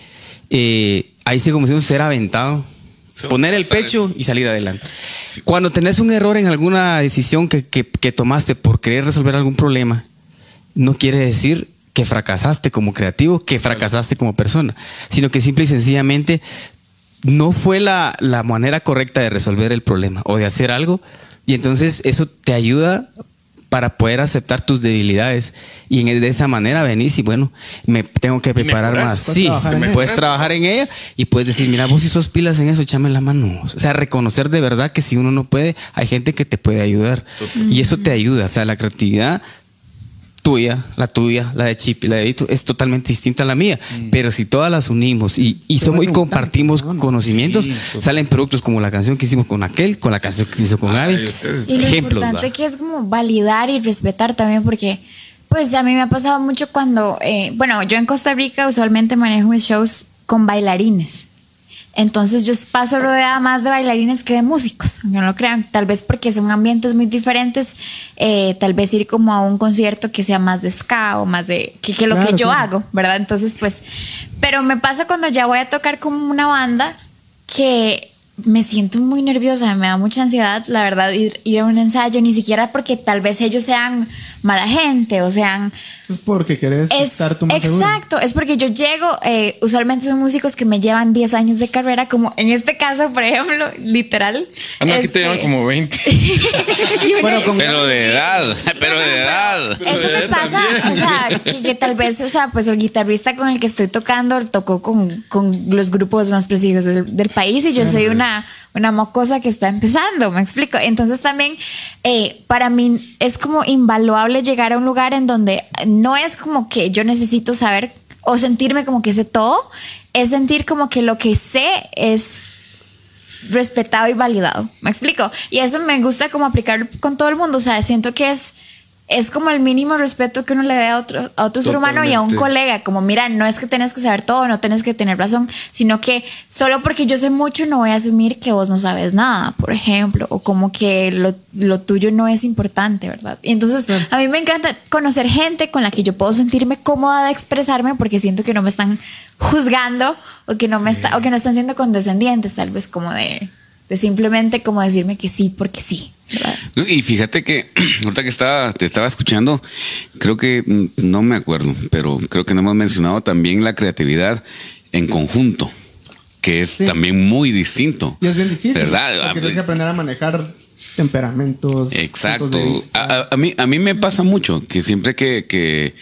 eh, ahí sí como decimos, ser aventado, poner el pecho y salir adelante. Cuando tenés un error en alguna decisión que, que- que tomaste por querer resolver algún problema, no quiere decir que fracasaste como creativo, que fracasaste como persona, sino que simple y sencillamente no fue la, la manera correcta de resolver el problema o de hacer algo. Y entonces eso te ayuda para poder aceptar tus debilidades. Y en, de esa manera venís y bueno, me tengo que preparar más. Sí, trabajar me puedes trabajar en ella y puedes decir, mira, vos si sos pilas en eso, échame la mano. O sea, reconocer de verdad que si uno no puede, hay gente que te puede ayudar. Y eso te ayuda. O sea, la creatividad tuya, la tuya, la de Chip y la de Vito es totalmente distinta a la mía. Pero si todas las unimos y, y somos y compartimos conocimientos, salen productos como la canción que hicimos con aquel, con la canción que hizo con Gaby. y lo Ejemplos, importante que es como validar y respetar también porque Pues a mí me ha pasado mucho cuando, eh, bueno, yo en Costa Rica usualmente manejo mis shows con bailarines. Entonces yo paso rodeada más de bailarines que de músicos, no lo crean. Tal vez porque son ambientes muy diferentes. eh, tal vez ir como a un concierto que sea más de ska o más de que, que lo Claro, que yo claro. hago, ¿verdad? Entonces, pues, pero me pasa cuando ya voy a tocar como una banda que me siento muy nerviosa, me da mucha ansiedad, la verdad, ir, ir a un ensayo, ni siquiera porque tal vez ellos sean mala gente o sean porque querés es, estar tú más seguro. exacto, es porque yo llego, eh, usualmente son músicos que me llevan 10 años de carrera, como en este caso, por ejemplo, literal. Ah, no, aquí este, te llevan como 20. y una- Bueno, con- Pero de edad, pero de edad. eso me pasa, o sea, que, que tal vez, o sea, pues el guitarrista con el que estoy tocando tocó con, con los grupos más prestigiosos del, del país y yo soy una, una mocosa que está empezando, me explico. Entonces también eh, para mí es como invaluable llegar a un lugar en donde no es como que yo necesito saber o sentirme como que sé todo, es sentir como que lo que sé es respetado y validado. ¿Me explico? Y eso me gusta como aplicarlo con todo el mundo. O sea, siento que es, es como el mínimo respeto que uno le dé a otro, a otro ser humano y a un colega. Como, mira, no es que tenés que saber todo, no tenés que tener razón, sino que solo porque yo sé mucho no voy a asumir que vos no sabes nada, por ejemplo, o como que lo, lo tuyo no es importante, ¿verdad? Y entonces, a mí me encanta conocer gente con la que yo puedo sentirme cómoda de expresarme porque siento que no me están juzgando o que no me está, o que no están siendo condescendientes, tal vez como de, de simplemente como decirme que sí porque sí. Y fíjate que ahorita que estaba, te estaba escuchando, creo que no me acuerdo, pero creo que no hemos mencionado también la creatividad en conjunto, que es Sí. también muy distinto. Y es bien difícil. ¿Verdad? Porque Ah, tienes que aprender a manejar temperamentos. Exacto. puntos de vista. A, a- a mí, a mí me pasa mucho que siempre que, que,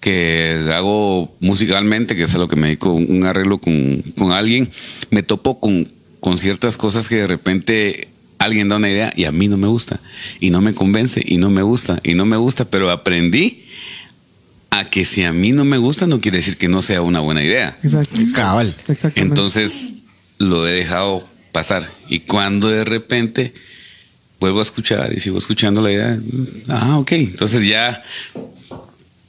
que hago musicalmente, que es a lo que me dedico, un un arreglo con, con alguien, me topo con, con ciertas cosas que de repente alguien da una idea y a mí no me gusta, y no me convence, y no me gusta, y no me gusta, pero aprendí a que si a mí no me gusta no quiere decir que no sea una buena idea. Exacto. Cabal. Exactamente. Entonces lo he dejado pasar. Y cuando de repente vuelvo a escuchar y sigo escuchando la idea, ah, ok. Entonces ya,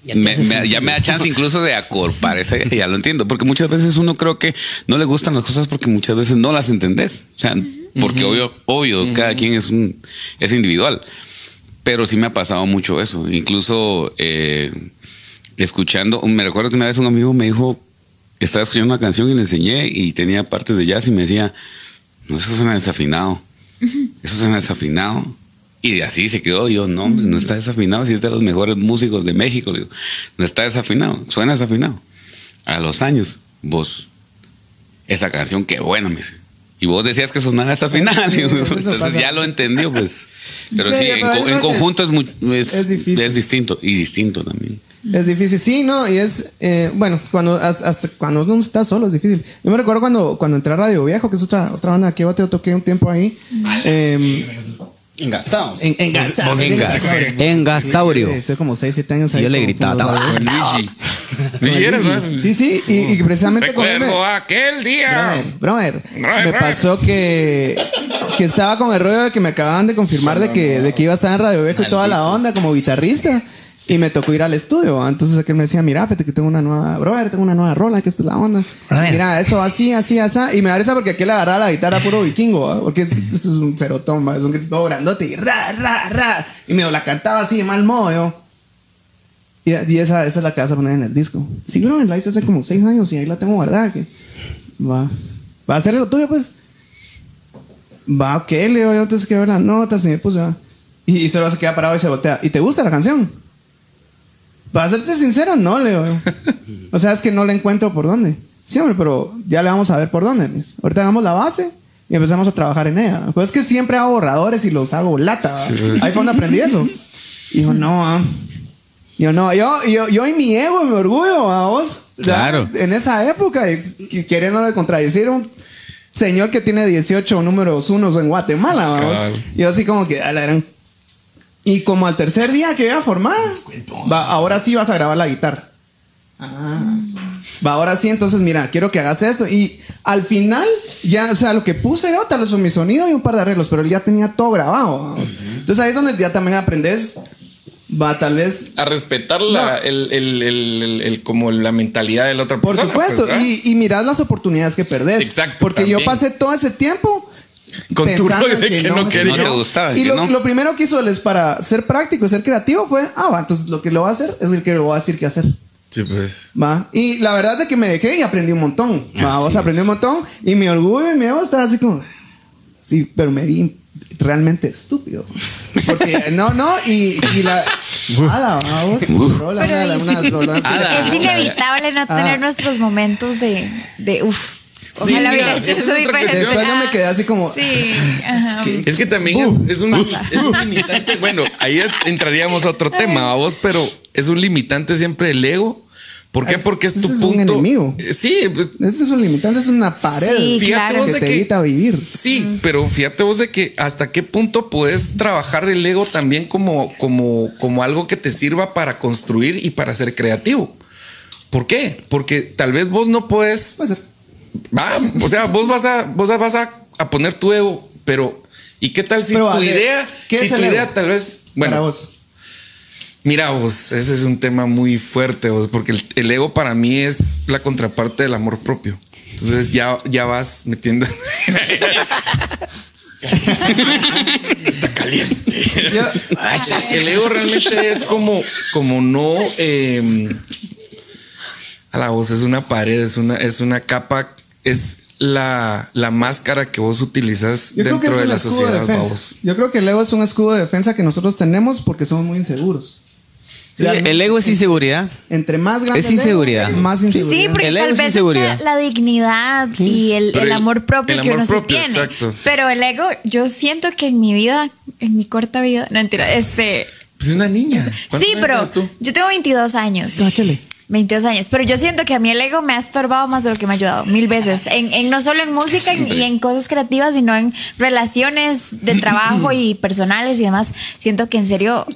me, me- ya me da chance incluso de acorpar esa idea. Ya lo entiendo. Porque muchas veces uno creo que no le gustan las cosas porque muchas veces no las entendés. O sea, porque obvio, obvio, cada quien es un, es individual. Pero sí me ha pasado mucho eso. Incluso eh, escuchando, me recuerdo que una vez un amigo me dijo, estaba escuchando una canción y le enseñé y tenía partes de jazz y me decía, no, eso suena desafinado. Eso suena desafinado. Y así se quedó yo, no, no está desafinado, si es de los mejores músicos de México. Le digo, no está desafinado, suena desafinado. A los años, vos, esa canción, qué buena, me dice. Y vos decías que sonaba Sí, eso Entonces pasa. ya lo entendió, pues. Pero Sí, sí, en, co- conjunto es, muy, es, es difícil. es distinto y distinto también. Es difícil, sí, no, y es, eh, bueno, cuando hasta, hasta cuando uno está solo es difícil. Yo me recuerdo cuando, cuando entré a Radio Viejo, que es otra, otra banda que yo te toqué un tiempo ahí. Eh, Engasado. en, en Gasao, sí, En, en Gasaurio. Sí, Estoy como 6, 7 años ahí. Yo le gritaba. Luigi. Luigi eres. Sí, sí, y, y precisamente con él aquel día. Brother, brother, Brother, me pasó que, que estaba con el rollo de que me acababan de confirmar de que, de que iba a estar en Radio Viejo y toda la onda como guitarrista. Y me tocó ir al estudio. Entonces aquel me decía, mira, fíjate que tengo una nueva, brother, tengo una nueva rola, que esta es la onda. Brother. Mira, esto va así, así, así. Y me da risa porque aquel agarraba la guitarra puro vikingo, ¿va? porque es, es un cerotón, es un grito grandote y ra, ra, ra. Y me la cantaba así de mal modo, yo. Y, y esa, esa es la que vas a poner en el disco. Sí, bro, la hice hace como seis años y ahí la tengo guardada. Que va, va a hacer lo tuyo, pues. Va, ok, le digo yo, entonces que veo las notas y me puse, va. Y, y solo se queda parado y se voltea. ¿Y te gusta la canción? Para serte sincero, no, le digo yo. O sea, es que no le encuentro por dónde. Sí, hombre, pero ya le vamos a ver por dónde. Ahorita damos la base y empezamos a trabajar en ella. Pues es que siempre hago borradores y los hago lata. ¿va? Ahí fue donde aprendí eso. Y yo, no, ah. Yo no, yo, yo, yo y mi ego, mi orgullo, a vos. Claro. En esa época, queriendo contradecir un señor que tiene 18 números unos en Guatemala, vamos. Claro. Yo así como que, a la gran- Y como al tercer día que iba a formar, va, ahora sí vas a grabar la guitarra. Ah. Va, ahora sí, entonces mira, quiero que hagas esto. Y al final, ya, o sea, lo que puse yo, tal vez fue mi sonido y un par de arreglos, pero él ya tenía todo grabado. vamos. Entonces ahí es donde ya también aprendes. Va, tal vez. A respetar la, el, el- el- el- como la mentalidad de la otra Por persona. supuesto. pues, y, y mirás las oportunidades que perdés. Exacto, Porque yo también. pasé todo ese tiempo. Con tu rollo de que no quería. No te gustaba, Y que lo, no. lo primero que hizo él es para ser práctico y ser creativo fue, ah, va, entonces lo que lo va a hacer es el que lo va a decir qué hacer. Sí, pues. Va. Y la verdad es que me dejé y aprendí un montón. Va, Así vos aprendí un montón. Y mi orgullo y mi ego estaba así como. Sí, pero me vi realmente estúpido. Porque no, no, y, y la. Ada, vamos. Rola, una- rola. Es inevitable no tener Ah. nuestros momentos de, de uff. Sí, Ojalá hubiera hecho esa eso es otra diferente. Después yo me Ah, quedé así como. Sí, que- Es que también es, es un, es un limitante. Bueno, ahí entraríamos a otro tema, vos, pero es un limitante siempre el ego. ¿Por qué? Porque es tu es un punto. enemigo. Eh, Sí, pues, Eso es un limitante, es una pared Sí, Fíjate claro. vos que de te que- evita vivir. Sí, pero fíjate vos de que hasta qué punto puedes trabajar el ego también como, como, como algo que te sirva para construir y para ser creativo. ¿Por qué? Porque tal vez vos no puedes. Va, o sea, vos vas a, vos vas a, a poner tu ego, pero ¿y qué tal si Pero, tu ver, idea, ¿qué si es tu idea ego? tal vez, Para bueno, vos. mira vos, ese es un tema muy fuerte, vos, porque el, el ego para mí es la contraparte del amor propio. Entonces ya, ya vas metiendo. Está caliente. Yo- El ego realmente es como, como no. eh, a la voz es una pared, es una, es una capa, es la, la máscara que vos utilizas Yo dentro de la de sociedad, defensa. vamos. Yo creo que el ego es un escudo de defensa que nosotros tenemos porque somos muy inseguros. Sí, el ego es inseguridad. Entre más grande Es ego, inseguridad. más inseguridad. Sí, porque El ego tal es vez inseguridad. está la dignidad y el, el amor propio el que uno propio, se tiene. exacto. Pero el ego, yo siento que en mi vida, en mi corta vida, no mentira, este. Pues es una niña. ¿Cuántos Sí, pero tú? yo tengo 22 años. Cáchale. 22 años, pero yo siento que a mí el ego me ha estorbado más de lo que me ha ayudado, mil veces. En, en no solo en música y en cosas creativas, sino en relaciones de trabajo y personales y demás. Siento que en serio,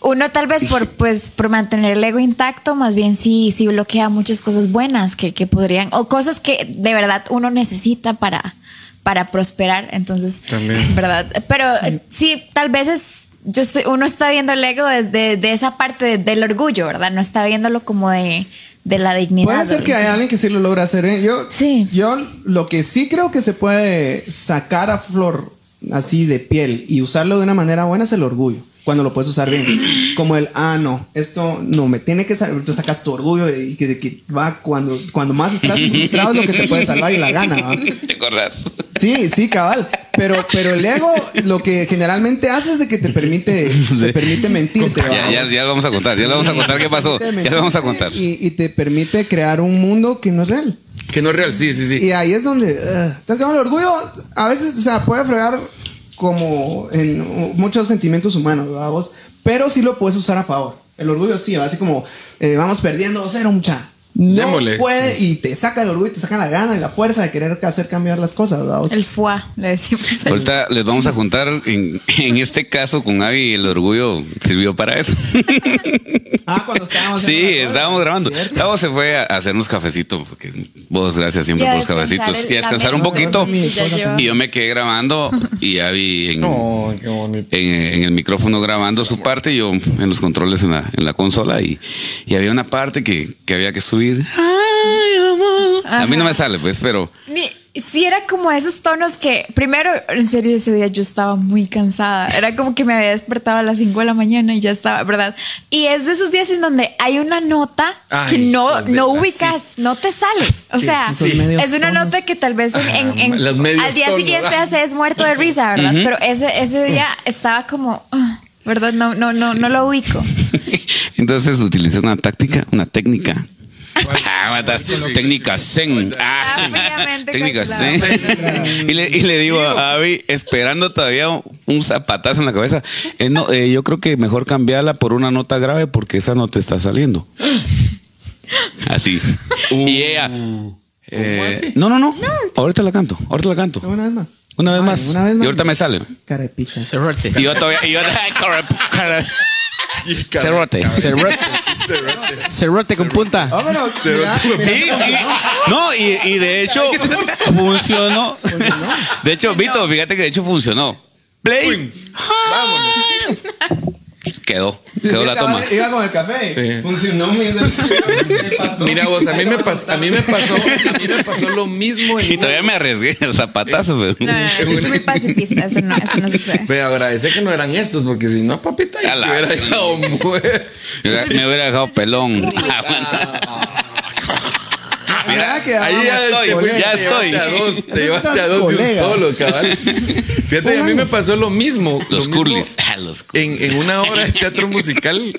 uno tal vez por, pues, por mantener el ego intacto, más bien sí, sí bloquea muchas cosas buenas que, que podrían, o cosas que de verdad uno necesita para, para prosperar. Entonces, También. ¿verdad? Pero sí, tal vez es yo estoy, uno está viendo el ego desde de esa parte de- del orgullo, ¿verdad? No está viéndolo como de, de la dignidad. Puede ser que haya alguien que sí lo logra hacer. ¿eh? Yo, Sí. yo lo que sí creo que se puede sacar a flor así de piel y usarlo de una manera buena es el orgullo. Cuando lo puedes usar bien. Como el, ah, no, esto no me tiene que salir. Tú sacas tu orgullo y que, de que va cuando, cuando más estás frustrado es lo que te puede salvar y la gana. ¿va? ¿Te acordás? Sí, sí, cabal. Pero, pero el ego lo que generalmente hace es de que te permite, te permite mentirte. Ya, ya, ya lo vamos a contar, ya lo vamos a contar qué pasó. Ya lo vamos a contar. Y, y te permite crear un mundo que no es real. Que no es real, sí, sí, sí. Y ahí es donde. eh, tengo que- el orgullo a veces, o sea, puede fregar como en muchos sentimientos humanos, ¿verdad, vos? Pero sí lo puedes usar a favor. El orgullo sí, así como eh, vamos perdiendo cero, mucha. No Démosle. puede y te saca el orgullo y te saca la gana y la fuerza de querer hacer cambiar las cosas, ¿verdad? El foie, le decimos. Ahorita les vamos a contar, en, en este caso con Avi, el orgullo sirvió para eso. Ah, cuando estábamos. Sí, la estábamos grabando. Gabo se fue a hacernos cafecito, porque vos gracias siempre por los cafecitos. el- Y a descansar un poquito. Y yo me quedé grabando y Avi en, qué bonito. en, en el micrófono grabando su parte y yo en los controles en la, en la consola y, y había una parte que, que había que subir. Ay, amor. A mí no me sale, pues, pero Mi- Sí, era como esos tonos que, primero, en serio, ese día yo estaba muy cansada. Era como que me había despertado a las 5 de la mañana y ya estaba, ¿verdad? Y es de esos días en donde hay una nota Ay, que no, no las- ubicas, no te sale. O Sí, sea, sí, sí. es una tonos. nota que tal vez en, en- en- al día tonos. siguiente haces muerto de risa, ¿verdad? Pero ese, ese día estaba como, ah, ¿verdad? No, no, no, no lo ubico. entonces utilicé una táctica, una técnica. Ah, matas. técnica Zen. Ah, fríamente técnica calculado. Zen. y, le, y le digo a Avi, esperando todavía un zapatazo en la cabeza. eh, no, eh, yo creo que mejor cambiarla por una nota grave porque esa no te está saliendo. Así. y ella. eh, no, no, no. Ahorita la canto. Ahorita la canto. Una vez más. Una vez Ay, más. Una vez más. Y ahorita me sale. Cerrote. Y yo todavía. Y yo, Cerrote. Cerrote. Cerrote con punta. Mira, no, y, y de hecho funcionó. De hecho, Vito, fíjate que de hecho funcionó. Play. Vámonos. Quedó. Quedó la toma. Iba con el café. Sí. Funcionó muy ¿Qué pasó? Mira vos, a mí me pasó, a mí me pasó, a mí me pasó lo mismo en Y todavía me arriesgué el zapatazo, pero. No, no, no, yo soy muy pacifista, eso no, eso no sucede. Me agradece que no eran estos, porque si no, papita, la- te hubiera dejado muer. Me hubiera dejado pelón. Ah. Mira, Ahí ya estoy, colega. ya estoy. Te llevaste a dos, te llevaste a dos de un solo, cabal. Fíjate, que a mí me pasó lo mismo. lo Los mismo curlis. Ah, los curlis. En, en una obra de teatro musical.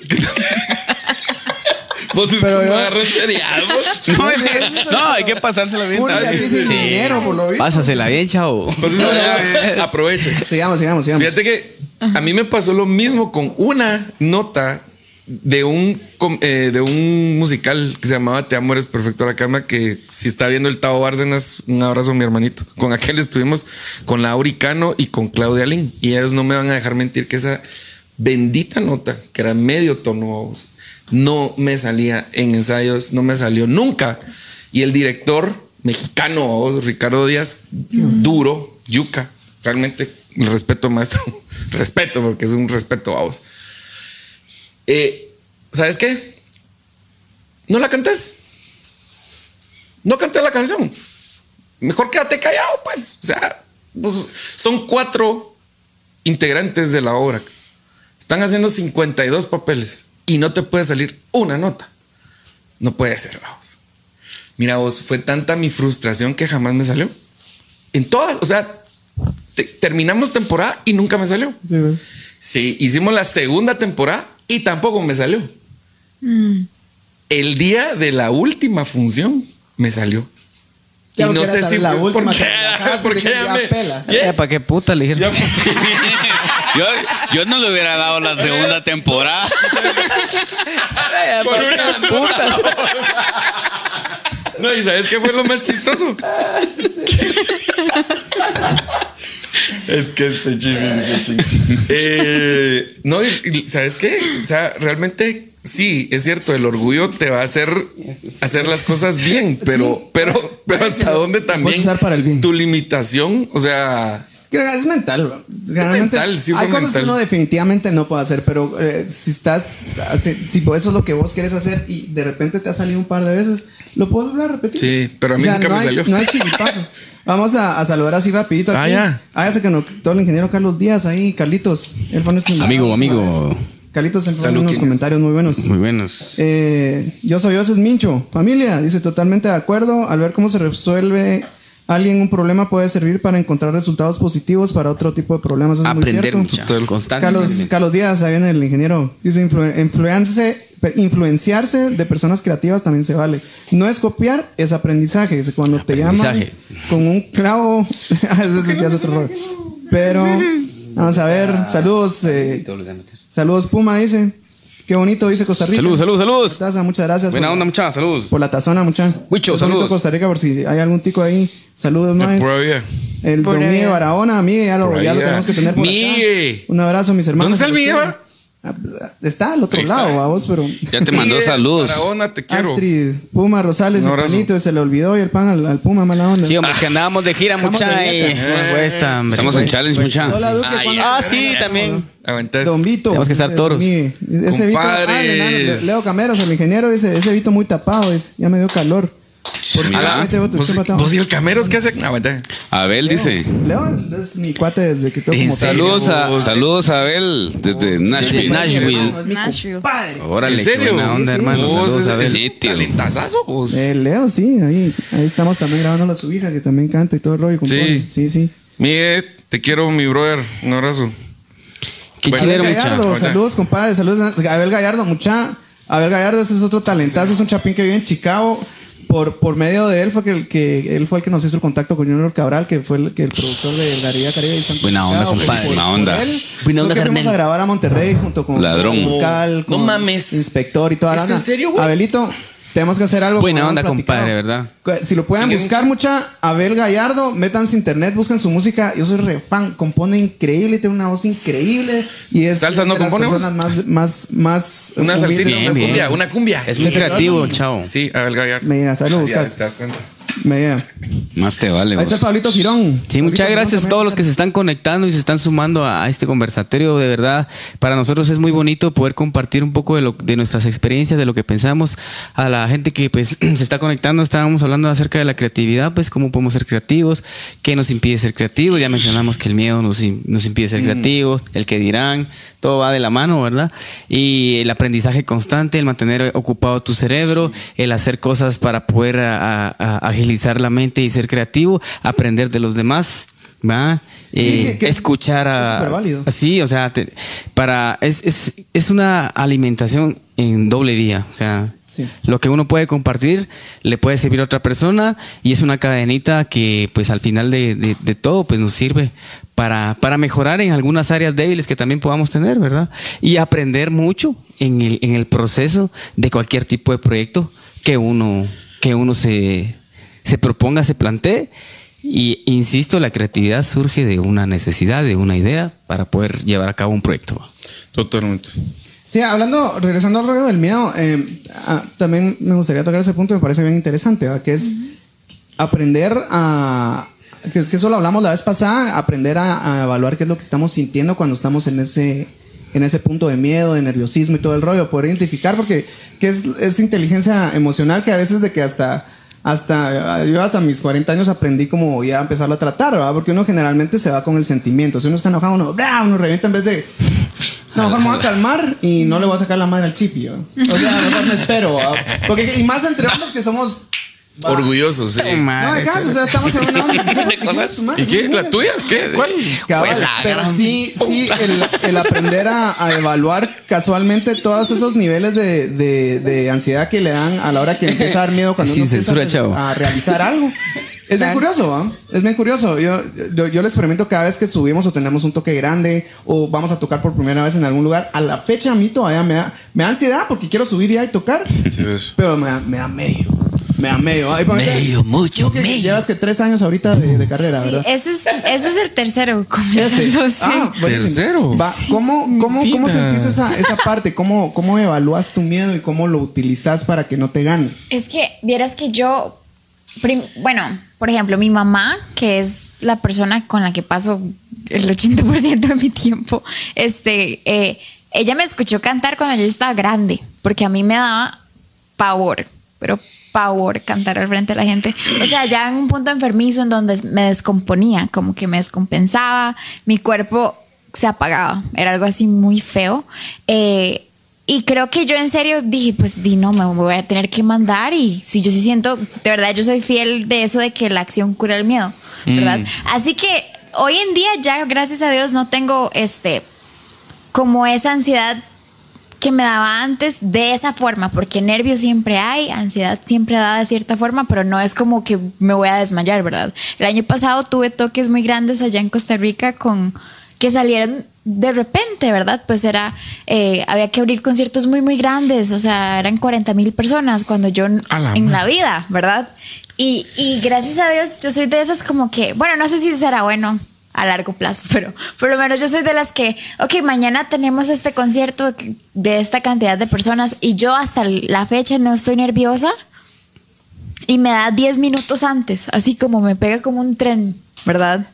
Vos Pero yo- no. No, es que- no, hay que pasársela bien. Así sin dinero, por lo visto. Pásasela bien, chavo. Pues aprovecho. Sigamos, sigamos, sigamos. Fíjate que a mí me pasó lo mismo con una nota de un eh, de un musical que se llamaba Te amo eres perfecto a la cama que si está viendo el Tavo Bárcenas un abrazo mi hermanito. Con aquel estuvimos con Laura Cano y con Claudia Lin. Y ellos no me van a dejar mentir que esa bendita nota que era medio tono no me salía en ensayos no me salió nunca. Y el director mexicano Ricardo Díaz duro yuca. Realmente respeto maestro respeto porque es un respeto a vos eh, ¿Sabes qué? No la cantes. No cantes la canción. Mejor quédate callado, pues. O sea, pues, son cuatro integrantes de la obra. Están haciendo 52 papeles y no te puede salir una nota. No puede ser, vamos. Mira vos, fue tanta mi frustración que jamás me salió. En todas, o sea, te- terminamos temporada y nunca me salió. Sí. Sí, hicimos la segunda temporada y tampoco me salió. El día de la última función me salió. Ya, y no sé si la fue última porque, que relajaste, porque ya ya me- pela. ya- Eh, ¿Para qué puta le dijeron? Yo, yo no le hubiera dado la segunda temporada. por una puta. No, y ¿sabes qué fue lo más chistoso? es que este chimi, eh, No, ¿sabes qué? O sea, realmente sí, es cierto, el orgullo te va a hacer hacer las cosas bien, pero, pero, pero hasta dónde también usar para el bien. tu limitación, o sea, Es mental. Realmente, mental, sí fue hay cosas mental. que uno definitivamente no puede hacer, pero eh, si estás, si eso es lo que vos quieres hacer y de repente te ha salido un par de veces, lo puedes volver a repetir. Sí, pero a mí nunca no me hay- salió. No hay chiripazos. Vamos a, a saludar así rapidito aquí. Ah, ya. Ah, ya se conectó el ingeniero Carlos Díaz ahí, Carlitos. Él fue nuestro Amigo, amigo. vez. Carlitos pone unos comentarios muy buenos. Muy buenos. Eh, yo soy Oses Mincho. Familia, dice totalmente de acuerdo. Al ver cómo se resuelve alguien un problema puede servir para encontrar resultados positivos para otro tipo de problemas. Eso es muy Aprender cierto. Constante. Carlos, Carlos Díaz, ahí viene el ingeniero. Dice influ- influenciarse, influenciarse de personas creativas también se vale. No es copiar, es aprendizaje. Dice, cuando te llaman con un clavo, Ah, ya es otro error. Pero vamos a ver, saludos. eh, saludos Puma, dice. Qué bonito, dice Costa Rica. Saludos, saludos, saludos. Taza, muchas gracias. Buena por- onda, muchachos. Saludos. por la tazona, mucha. Mucho, saludos. Costa Rica, por si hay algún tico ahí. Saludos, más. El Pura Don Miguel. Barahona, Miguel, ya lo, ya lo tenemos que tener por Migue. acá. Un abrazo, mis hermanos. ¿Dónde está el Miguel? Ah, Está al otro está. lado, vamos, pero. Ya te mandó saludos. Faraona, te quiero. Astrid, Puma, Rosales, Un el abrazo. panito, se le olvidó y el pan al, al Puma, mala onda. Sí, hombre, que andábamos de gira, Estamos mucha. de dieta. no cuesta, hombre. Estamos en challenge, mucha. Hola, Duque. Ah, ¿cuándo- Ah, sí, también. Aguantas. Don Vito. Tenemos que estar Ese- toros. Miguel. Ese Vito. Ah, Leo Cameros, el ingeniero, dice: Ese Vito muy tapado, ya me dio calor. Por Mira. si- Vete, vete, ¿Vos, chupa, tamo. vos y el Cameros qué hacen? Aguanta. Abel dice. Leo es mi cuate desde que tengo ¿En como serio? Saludos a, saludos a Abel desde Nashville. Nashville. Nashville. Órale, ¿En serio? buena onda, Sí, sí. hermano. Saludos a Sí, tío. talentazazo, vos. Eh, Leo, sí, ahí, ahí estamos también grabando a su hija que también canta y todo el rollo. Sí. sí, sí. Miguel, te quiero, mi brother. Un abrazo. Qué Bueno, chilero, Abel mucha. Gallardo, Ahorita. saludos, compadre, saludos a Abel Gallardo, mucha. Abel Gallardo, ese es otro talentazo, es un chapín que vive en Chicago. Por, por medio de él fue que, el que él fue el que nos hizo el contacto con Junior Cabral, que fue el, que el productor de Garilla Caribe. y Buena onda, compadre. Buena onda. él, Buena onda, que fuimos a grabar a Monterrey junto con Ladrón. Cal, No con mames. Inspector y toda la ¿Es en serio, güey? Abelito, tenemos que hacer algo. Buena onda, platicado. compadre, ¿verdad? Si lo pueden ¿Quién es buscar mucha, Abel Gallardo, métanse internet, busquen su música. Yo soy re fan, compone increíble, tiene una voz increíble y es ¿Salsas es no compone, más, más, más Una salsita, una cumbia, una cumbia. Es muy creativo, el chavo. Sí, Abel Gallardo. Mira, ahí lo Ya buscas. te das cuenta. Me- Más te vale. Ahí está vos. Pablito Girón. Sí, muchas gracias a todos los que se están conectando y se están sumando a, a este conversatorio. De verdad, para nosotros es muy bonito poder compartir un poco de, lo, de nuestras experiencias, de lo que pensamos. A la gente que pues se está conectando, estábamos hablando acerca de la creatividad, pues cómo podemos ser creativos, qué nos impide ser creativos. Ya mencionamos que el miedo nos, im- nos impide ser creativos, el que dirán, todo va de la mano, ¿verdad? Y el aprendizaje constante, el mantener ocupado tu cerebro, el hacer cosas para poder a- a- a- agilizar la mente y ser creativo, aprender de los demás, ¿va? Eh, que- que escuchar es a... superválido. Sí, o sea, te- para es, es, es una alimentación en doble vía, o sea, Sí. lo que uno puede compartir le puede servir a otra persona y es una cadenita que pues al final de, de- de todo pues nos sirve para, para mejorar en algunas áreas débiles que también podamos tener, ¿verdad? Y aprender mucho en el, en el proceso de cualquier tipo de proyecto que uno, que uno se, se proponga, se plantee. Y insisto, la creatividad surge de una necesidad, de una idea para poder llevar a cabo un proyecto. Totalmente. Sí, hablando, regresando al rollo del miedo, eh, ah, también me gustaría tocar ese punto, me parece bien interesante, ¿va? que es aprender a, que, que eso lo hablamos la vez pasada, aprender a, a evaluar qué es lo que estamos sintiendo cuando estamos en ese, en ese punto de miedo, de nerviosismo y todo el rollo, poder identificar, porque que es, es inteligencia emocional que a veces de que hasta... Hasta, yo hasta mis 40 años aprendí como ya empezarlo a tratar, ¿verdad? Porque uno generalmente se va con el sentimiento. Si uno está enojado, uno, ¡bra! uno revienta en vez de, no, voy a calmar y no le voy a sacar la madre al chip, yo. O sea, mejor me espero. Porque, y más entre hombres que somos. Va. Orgullosos, sí. No, de caso, o sea, estamos en una onda. ¿Y qué? ¿La tuya? ¿Qué? ¿Cuál? Cabal, pero sí, sí, el, el aprender a, a evaluar casualmente todos esos niveles de, de- de ansiedad que le dan a la hora que empieza a dar miedo cuando Sin uno empieza censura, a- chavo. a realizar algo. Es bien curioso, ¿va? Es bien curioso. Yo, yo, yo lo experimento cada vez que subimos o tenemos un toque grande o vamos a tocar por primera vez en algún lugar. A la fecha a mí todavía me da, me da ansiedad porque quiero subir ya y tocar. Sí. Pero me da, me da medio. Me da medio. Ay, ponete- Medio, mucho, tú que medio. Llevas que tres años ahorita de, de carrera, Sí, ¿verdad? ese es, ese es el tercero Este. Ah. Tercero. Va, ¿Cómo, cómo, sentís esa, esa parte? ¿Cómo, ¿Cómo evalúas tu miedo y cómo lo utilizas para que no te gane? Es que vieras que yo, prim- bueno, por ejemplo, mi mamá, que es la persona con la que paso el 80% de mi tiempo, este, eh, ella me escuchó cantar cuando yo estaba grande, porque a mí me daba pavor, pero pavor cantar al frente de la gente. O sea, ya en un punto enfermizo en donde me descomponía, como que me descompensaba, mi cuerpo se apagaba, era algo así muy feo. Eh, y creo que yo en serio dije, pues di no, me voy a tener que mandar y si yo sí siento, de verdad yo soy fiel de eso de que la acción cura el miedo, ¿verdad? Así que hoy en día ya gracias a Dios no tengo este como esa ansiedad que me daba antes de esa forma, porque nervios siempre hay, ansiedad siempre da de cierta forma, pero no es como que me voy a desmayar, ¿verdad? El año pasado tuve toques muy grandes allá en Costa Rica con que salieron de repente, ¿verdad? Pues era, eh, había que abrir conciertos muy, muy grandes, o sea, eran 40 mil personas cuando yo en la en la madre. vida, ¿verdad? Y, y gracias a Dios yo soy de esas como que, bueno, no sé si será bueno a largo plazo, pero por lo menos yo soy de las que, ok, mañana tenemos este concierto de esta cantidad de personas y yo hasta la fecha no estoy nerviosa y me da 10 minutos antes, así como me pega como un tren, ¿verdad?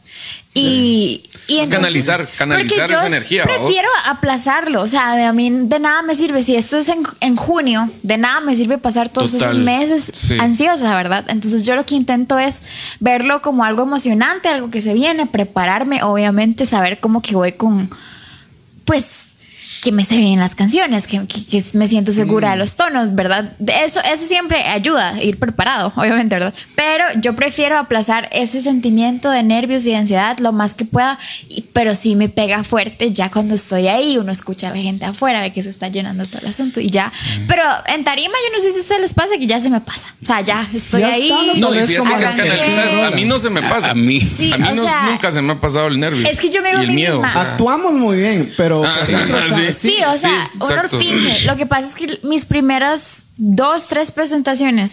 Y, y Es canalizar, canalizar esa energía. Prefiero aplazarlo, o sea, a mí de nada me sirve, si esto es en, en junio, de nada me sirve pasar todos Total, esos meses sí. ansiosa, ¿verdad? Entonces yo lo que intento es verlo como algo emocionante, algo que se viene, prepararme, obviamente saber cómo que voy con, pues, que me sé bien las canciones, que, que- que me siento segura Mm. de los tonos, ¿verdad? Eso, eso siempre ayuda, ir preparado, obviamente, ¿verdad? Pero yo prefiero aplazar ese sentimiento de nervios y de ansiedad lo más que pueda, y- pero sí me pega fuerte ya cuando estoy ahí, uno escucha a la gente afuera, ve que se está llenando todo el asunto y ya. Mm. Pero en tarima yo no sé si a ustedes les pasa que ya se me pasa, o sea, ya estoy Ya ahí. está, No, vez fíjate como que es canalizar. A mí no se me pasa. A mí. Sí, a mí o no- sea, nunca se me ha pasado el nervio. Es que yo me veo Y a el mí miedo. misma. Actuamos muy bien, pero. Ah, sí. Está- Sí, o sea, sí, uno exacto. finge. Lo que pasa es que mis primeras dos, tres presentaciones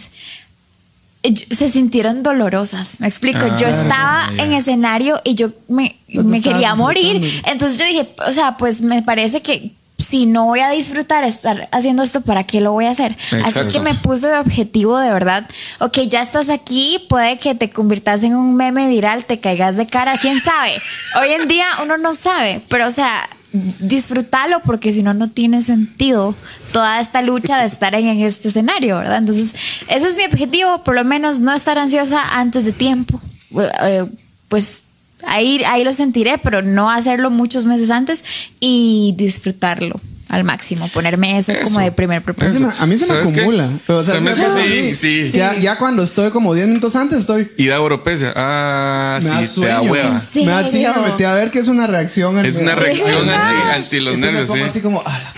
eh, se sintieron dolorosas. Me explico. yo Ah, estaba en escenario y yo me, quería morir. Entonces yo dije, o sea, pues me parece que si no voy a disfrutar estar haciendo esto, ¿para qué lo voy a hacer? Así que me puse de objetivo de verdad. Ok, ya estás aquí, puede que te conviertas en un meme viral, te caigas de cara, quién sabe. Hoy en día uno no sabe, pero o sea, disfrútalo porque si no, no tiene sentido toda esta lucha de estar en, este escenario, ¿verdad? Entonces, ese es mi objetivo, por lo menos no estar ansiosa antes de tiempo. Eh, pues ahí, ahí lo sentiré, pero no hacerlo muchos meses antes y disfrutarlo al máximo, ponerme eso, Eso. como de primer propósito. a mí se me acumula. O sea, Se me sí, sí, sí, sí. Ya, ya cuando estoy como 10 minutos antes estoy. Y da europecia. Ah, Me da sí, te da sueño. hueva. ¿En Me, serio? me metí a ver que es una reacción. al- Es una reacción anti, anti los me nervios, sí. así como, "Ala".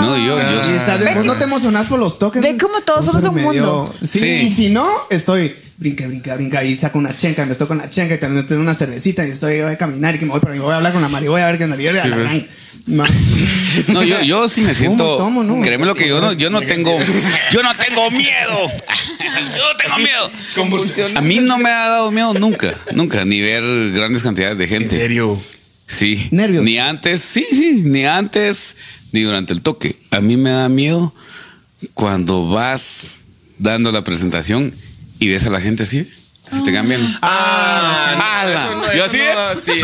No, yo, yo Y estás bien, vos no te emocionás por los toques. Ve cómo todos somos un medio- mundo. Sí, Sí. y si no, estoy brinca, brinca, brinca y saco una chenca, y me estoy con la chenca y también tengo una cervecita y estoy voy a caminar y que me voy, pero voy a hablar con la Mari, voy a ver que en la libre Sí, la Ma- No, yo, yo sí me siento. tomo, no? Créeme lo que yo no, yo no tengo. Yo no tengo miedo. Yo no tengo miedo. A mí no me ha dado miedo nunca, nunca, ni ver grandes cantidades de En gente. serio. Sí. Nervios. Ni antes, sí, sí, ni antes, ni durante el toque. A mí me da miedo cuando vas dando la presentación y ves a la gente así. Se te cambian. Ah, no, eso no, Yo así, no, ¿eh? sí.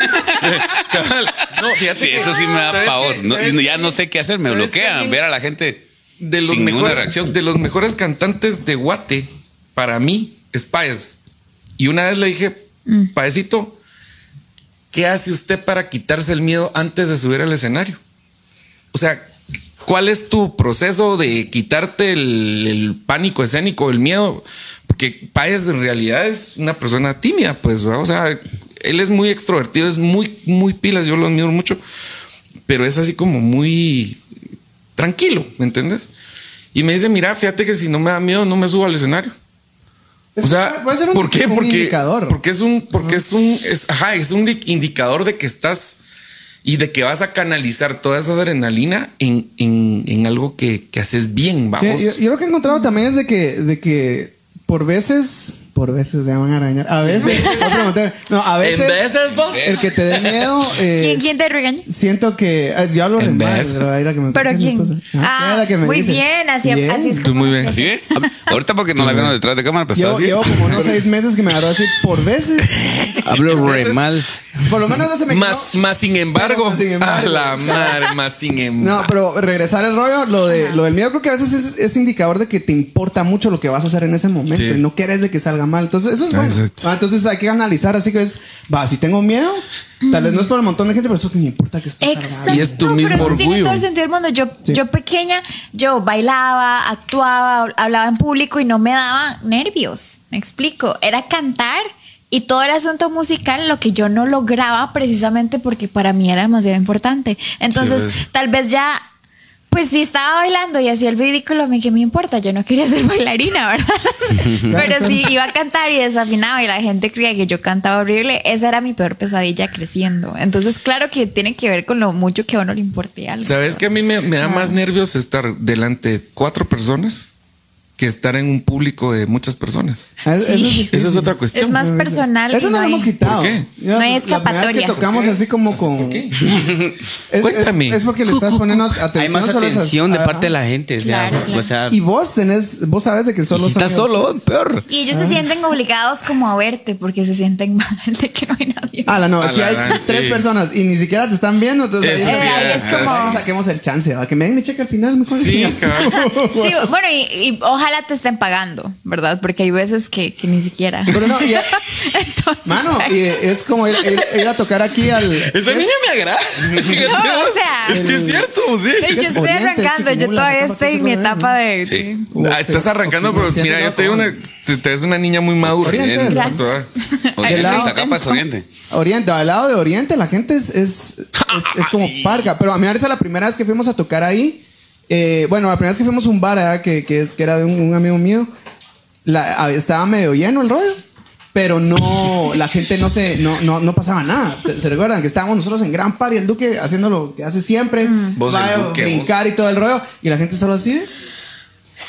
No, fíjate Sí, que- eso sí me da ¿sabes pavor. ya qué? no sé qué hacer, me ¿Sabes bloquean. Ver a la gente de los sin ninguna mejores reacción. de los mejores cantantes de Guate para mí es Paez. Y una vez le dije, Paecito, ¿qué hace usted para quitarse el miedo antes de subir al escenario? O sea, ¿cuál es tu proceso de quitarte el, el pánico escénico, el miedo? Porque Paez en realidad es una persona tímida, pues, ¿verdad? o sea, él es muy extrovertido, es muy, muy pilas, yo lo admiro mucho, pero es así como muy tranquilo, ¿me entiendes? Y me dice, mira, fíjate que si no me da miedo, no me subo al escenario. Es o sea, puede ser un, ¿por qué? un Porque, indicador. porque es un, porque es un, es, ajá, es un di- indicador de que estás y de que vas a canalizar toda esa adrenalina en, en, en algo que, que haces bien, Sí, vamos. yo, yo lo que he encontrado también es de que, de que por veces, por veces se van a arañar. A veces, no, a veces, en veces vos. el que te dé miedo. ¿Quién, quién te regaña? Siento que eh, yo hablo re En mal, veces. pero ahí la que me ¿Pero es mi quién? Ah, que me muy dice. bien, así, Bien. así es Tú muy bien. Ahorita porque no la vieron detrás de cámara, pues Llevo, como unos seis meses que me agarró así por veces. Hablo re mal. Por lo menos no se me Más, quedó- más sin embargo, Más sin embargo. a la madre, más sin embargo. No, pero regresar el rollo, lo de lo del miedo creo que a veces es, es indicador de que te importa mucho lo que vas a hacer en ese momento Sí. y no quieres de que salga mal. Entonces, eso es bueno. exacto. Ah, entonces hay que analizar así que es, va, si tengo miedo, tal vez no es por el montón de gente, pero es porque me importa que esto salga Exacto, bien. Y es tu pero mismo eso tiene orgullo. todo el sentido del mundo. Yo, Sí. yo pequeña, yo bailaba, actuaba, hablaba en público y no me daba nervios. Me explico. Era cantar y todo el asunto musical lo que yo no lograba precisamente porque para mí era demasiado importante. Entonces, ves. tal vez ya. Pues si estaba bailando y hacía el ridículo, me que me importa, yo no quería ser bailarina, ¿verdad? Pero si iba a cantar y desafinaba y la gente creía que yo cantaba horrible, esa era mi peor pesadilla creciendo. Entonces, claro que tiene que ver con lo mucho que a uno le importe algo. ¿Sabes que a mí me, me da más nervios estar delante de cuatro personas que estar en un público de muchas personas? Ah, es- Sí. eso difícil. Esa es otra cuestión. Es más personal. Eso no lo hay- hemos quitado. ¿Por qué? Ya, No hay escapatoria. que tocamos así como con. ¿Por qué? Es, Cuéntame. Es, es porque le estás poniendo atención. Hay más solo esas- atención de Ajá. parte de la gente. O sea, Claro, claro. o sea, Y vos tenés, vos sabes de que solo si son estás solo, peor. Y ellos se sienten obligados como a verte porque se sienten mal de que no hay nadie. Ah, la no, A si la hay gran, tres sí. personas y ni siquiera te están viendo, entonces Eso ahí, sí ahí es, es como- saquemos el chance, ¿va? que me den mi cheque al final. Mejor Sí, bueno, y, y ojalá te estén pagando, ¿verdad? Porque hay veces que, que ni siquiera. Pero no, y- Entonces, Mano, y es como ir, ir- ir a tocar aquí al. Esa niña me agrada. o sea, es que es cierto, sí. yo estoy Oriente, arrancando, yo todavía estoy en mi etapa de... Sí. Ah, estás arrancando, pero mira, yo te digo una, te, te ves una niña muy madura. Oriente, toda. Oriente, lado- esa capa es Oriente. Oriente, al lado de Oriente, la gente es, es, es, es como parca. Pero a mí, ahora la primera vez que fuimos a tocar ahí. Eh, bueno, la primera vez que fuimos a un bar ¿verdad? que, que, es, que era de un, un amigo mío, la- estaba medio lleno el rollo. Pero no, la gente no se, no, no, no pasaba nada. ¿Se recuerdan? Que estábamos nosotros en Gran Par y el Duque haciendo lo que hace siempre. Vos, va a Duque, brincar y todo el rollo. Y la gente solo así.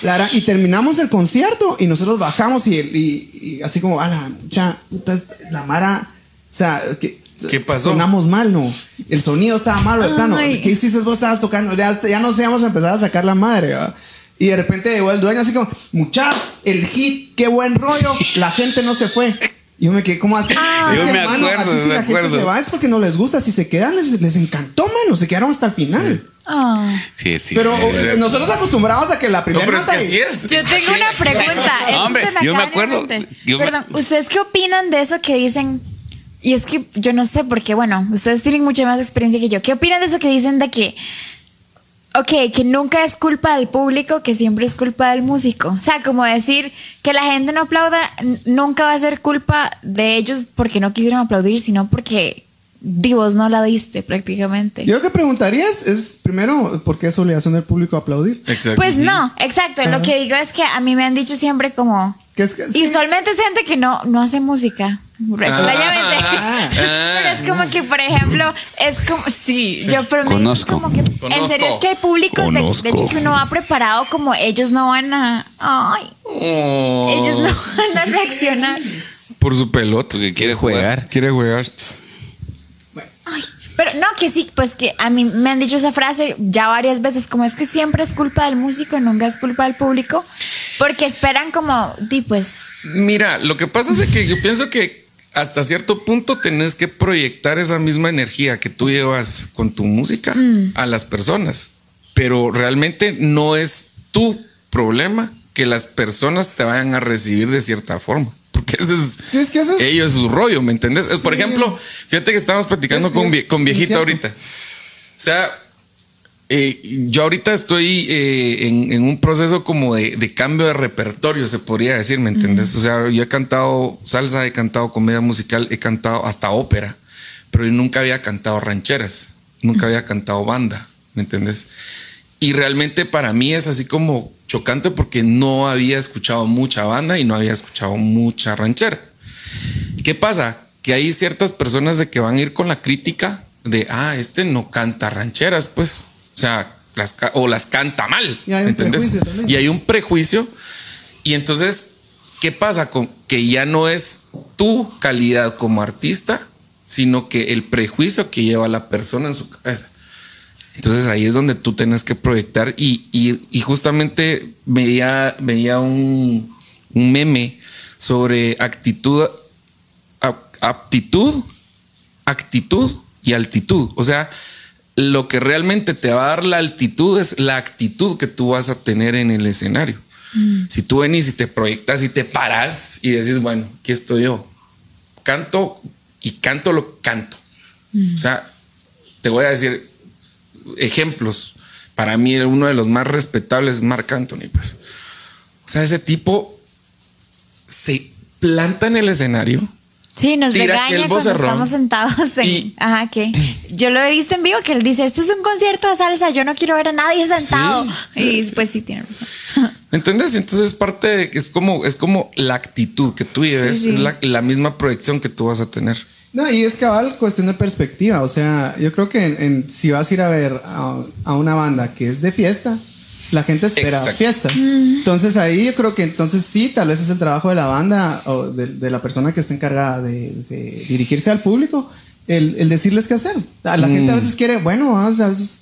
La gran- y terminamos el concierto y nosotros bajamos y, y- y así como, a la mucha puta, la Mara, o sea, que ¿Qué pasó? Sonamos mal, ¿no? El sonido estaba malo, de plano. ¿Qué hiciste vos? Estabas tocando. Ya, ya nos íbamos a empezar a sacar la madre, ¿va? Y de repente llegó el dueño así como, mucha, el hit, qué buen rollo, la gente no se fue. Y yo me quedé como así. Ah. es Yo que, me hermano, acuerdo, aquí si me la gente acuerdo. se va es porque no les gusta. Si se quedan, les, les encantó, mano. Se quedaron hasta el final. Ah. Sí, sí. Pero sí, sí. eh, nosotros acostumbramos a que la No, primera pero es que es. Yo tengo una pregunta. Hombre, me yo me acuerdo, me- Perdón, ¿ustedes qué opinan de eso que dicen? Y es que yo no sé, porque bueno, ustedes tienen mucha más experiencia que yo. ¿Qué opinan de eso que dicen de que, ok, que nunca es culpa del público, que siempre es culpa del músico? O sea, como decir que la gente no aplauda, nunca va a ser culpa de ellos porque no quisieron aplaudir, sino porque Divos no la diste prácticamente. Yo lo que preguntarías es, primero, ¿por qué es obligación del público aplaudir? Exacto. Pues no, exacto. Lo que digo es que a mí me han dicho siempre como... Que es que- Y sí. usualmente es gente que no, no hace música. Extrañamente. Ah. pero es como que, por ejemplo, es como. Sí, yo pero Conozco. como que. Conozco. En serio, es que hay públicos de, de hecho que uno va preparado como ellos no van a. Ay, Oh, ellos no van a reaccionar. Por su pelota. Porque quiere jugar. Quiere jugar. Ay, pero no, que sí, pues que a mí me han dicho esa frase ya varias veces, como es que siempre es culpa del músico, nunca es culpa del público, porque esperan como, di pues, Mira, lo que pasa es que yo pienso que hasta cierto punto tenés que proyectar esa misma energía que tú llevas con tu música a las personas. Pero realmente no es tu problema que las personas te vayan a recibir de cierta forma. Porque ese es, Es que eso es- ellos su rollo, ¿me entendés? Por ejemplo, fíjate que estábamos platicando Es- con, es vie- con viejita ahorita. O sea, eh, yo ahorita estoy eh, en, en un proceso como de, de cambio de repertorio, se podría decir, ¿me entendés? O sea, yo he cantado salsa, he cantado comedia musical, he cantado hasta ópera, pero yo nunca había cantado rancheras, nunca había cantado banda, ¿me entendés? Y realmente para mí es así como chocante porque no había escuchado mucha banda y no había escuchado mucha ranchera. ¿Qué pasa? Que hay ciertas personas de que van a ir con la crítica de, ah, este no canta rancheras, pues. O sea, las, o las canta mal. Y hay un ¿entendés? Y hay un prejuicio. Y entonces, ¿qué pasa? Con que ya no es tu calidad como artista, sino que el prejuicio que lleva la persona en su cabeza. Entonces ahí es donde tú tienes que proyectar y, y- y justamente veía, veía un, un meme sobre actitud, ap- aptitud, actitud y altitud. O sea, lo que realmente te va a dar la altitud es la actitud que tú vas a tener en el escenario. Si tú venís y te proyectas y te paras y decís, bueno, aquí estoy yo. Canto y canto lo que canto. O sea, te voy a decir ejemplos. Para mí, uno de los más respetables es Marc Anthony. Pues. O sea, ese tipo se planta en el escenario. Sí, nos Tira regaña aquel vocerrón. estamos sentados en. Y- ajá, que yo lo he visto en vivo que él dice: Esto es un concierto de salsa, yo no quiero ver a nadie sentado. Y pues sí, tiene razón. ¿Entendés? Entonces es parte de que es como, es como la actitud que tú lleves, Sí, sí. es la, la misma proyección que tú vas a tener. No, y es cabal cuestión de perspectiva. O sea, yo creo que en- en- si vas a ir a ver a, a una banda que es de fiesta, la gente espera Exacto. fiesta. Entonces ahí yo creo que entonces sí, tal vez es el trabajo de la banda o de, de la persona que está encargada de, de dirigirse al público, el, el decirles qué hacer. A La gente a veces quiere, bueno, a veces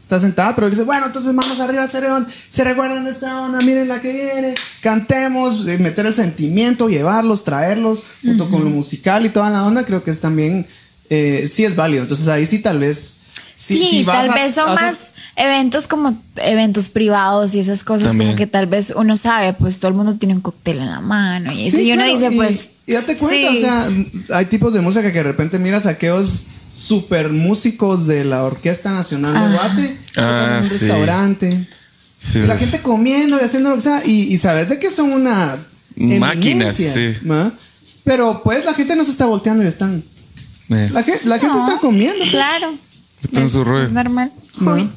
está sentada, pero dice, bueno, entonces manos arriba, se, re- se recuerdan de esta onda, miren la que viene, cantemos, eh, meter el sentimiento, llevarlos, traerlos, junto con lo musical y toda la onda, creo que es también, eh, sí es válido. Entonces ahí sí tal vez... Sí, si tal a- vez son a- más eventos como eventos privados y esas cosas También. como que tal vez uno sabe, pues todo el mundo tiene un cóctel en la mano y, eso, Sí, y uno claro, dice, y- pues... Y date cuenta, sí. o sea, hay tipos de música que de repente miras a aquellos super músicos de la Orquesta Nacional de. Guate, en Ah, un sí. restaurante. Sí, Y la ves. gente comiendo y haciendo lo que sea. Y, y sabes de que son una Máquinas, sí. ¿ma? Pero pues la gente no se está volteando y están. Eh, La, ge- la gente No, está comiendo. Claro. Está en su rollo. Es normal. ¿ma? Uy.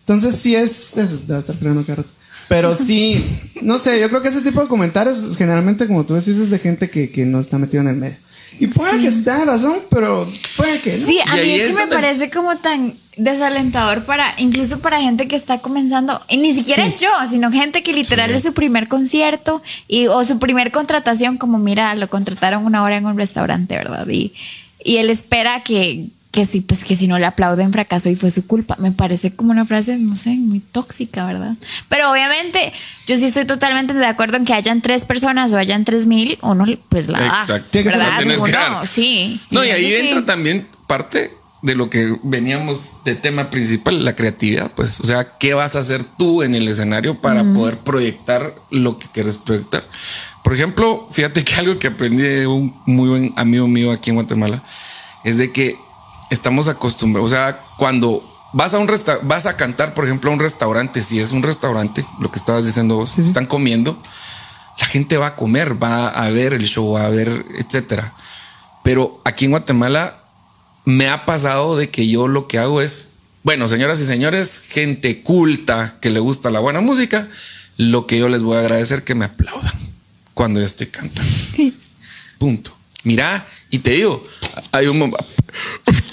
Entonces sí es. es debe estar pegando cada rato. Pero sí, no sé, yo creo que ese tipo de comentarios generalmente, como tú decís, es de gente que, que no está metido en el medio. Y puede que esté en razón, pero puede que no. Sí, a mí es que me parece como tan desalentador para, incluso para gente que está comenzando, y ni siquiera Sí. yo, sino gente que literal es su primer concierto y, o su primer contratación, como mira, lo contrataron una hora en un restaurante, ¿verdad? Y y él espera que, que si, pues que si no le aplauden fracasó y fue su culpa. Me parece como una frase, no sé, muy tóxica, ¿verdad? Pero obviamente yo sí estoy totalmente de acuerdo en que hayan tres personas o hayan tres mil, uno pues la da, Exacto. ¿verdad? que dar. sí. No, Sí, y ahí sí. entra también parte de lo que veníamos de tema principal, la creatividad, pues. O sea, ¿qué vas a hacer tú en el escenario para poder proyectar lo que quieres proyectar? Por ejemplo, fíjate que algo que aprendí de un muy buen amigo mío aquí en Guatemala es de que estamos acostumbrados, o sea, cuando vas a un resta vas a cantar, por ejemplo, a un restaurante, si es un restaurante, lo que estabas diciendo vos, están comiendo, la gente va a comer, va a ver el show, va a ver, etcétera. Pero aquí en Guatemala me ha pasado de que yo lo que hago es, bueno, señoras y señores, gente culta que le gusta la buena música, lo que yo les voy a agradecer que me aplaudan cuando yo estoy cantando. Punto. Mira, y te digo, hay un momento.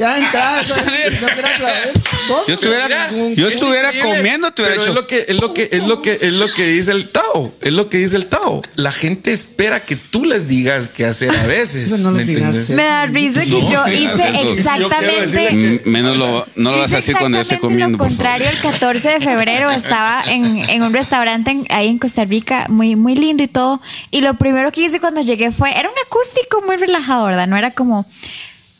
Ya no. ¿Vos? Yo estuviera, Mira, yo es estuviera comiendo, te hubiera hecho. Es lo que es lo que es lo que es lo que dice el Tao. Es lo que dice el Tao. La gente espera que tú les digas qué hacer a veces. No ¿me les digas, entiendes? Me da risa que No, yo hice eso. exactamente. M- Menos lo, no lo vas a decir cuando yo esté comiendo, Lo por favor. contrario, el 14 de febrero estaba en, en un restaurante en- ahí en Costa Rica, muy, muy lindo y todo. Y lo primero que hice cuando llegué fue, era un acústico muy relajado, ¿verdad? No era como...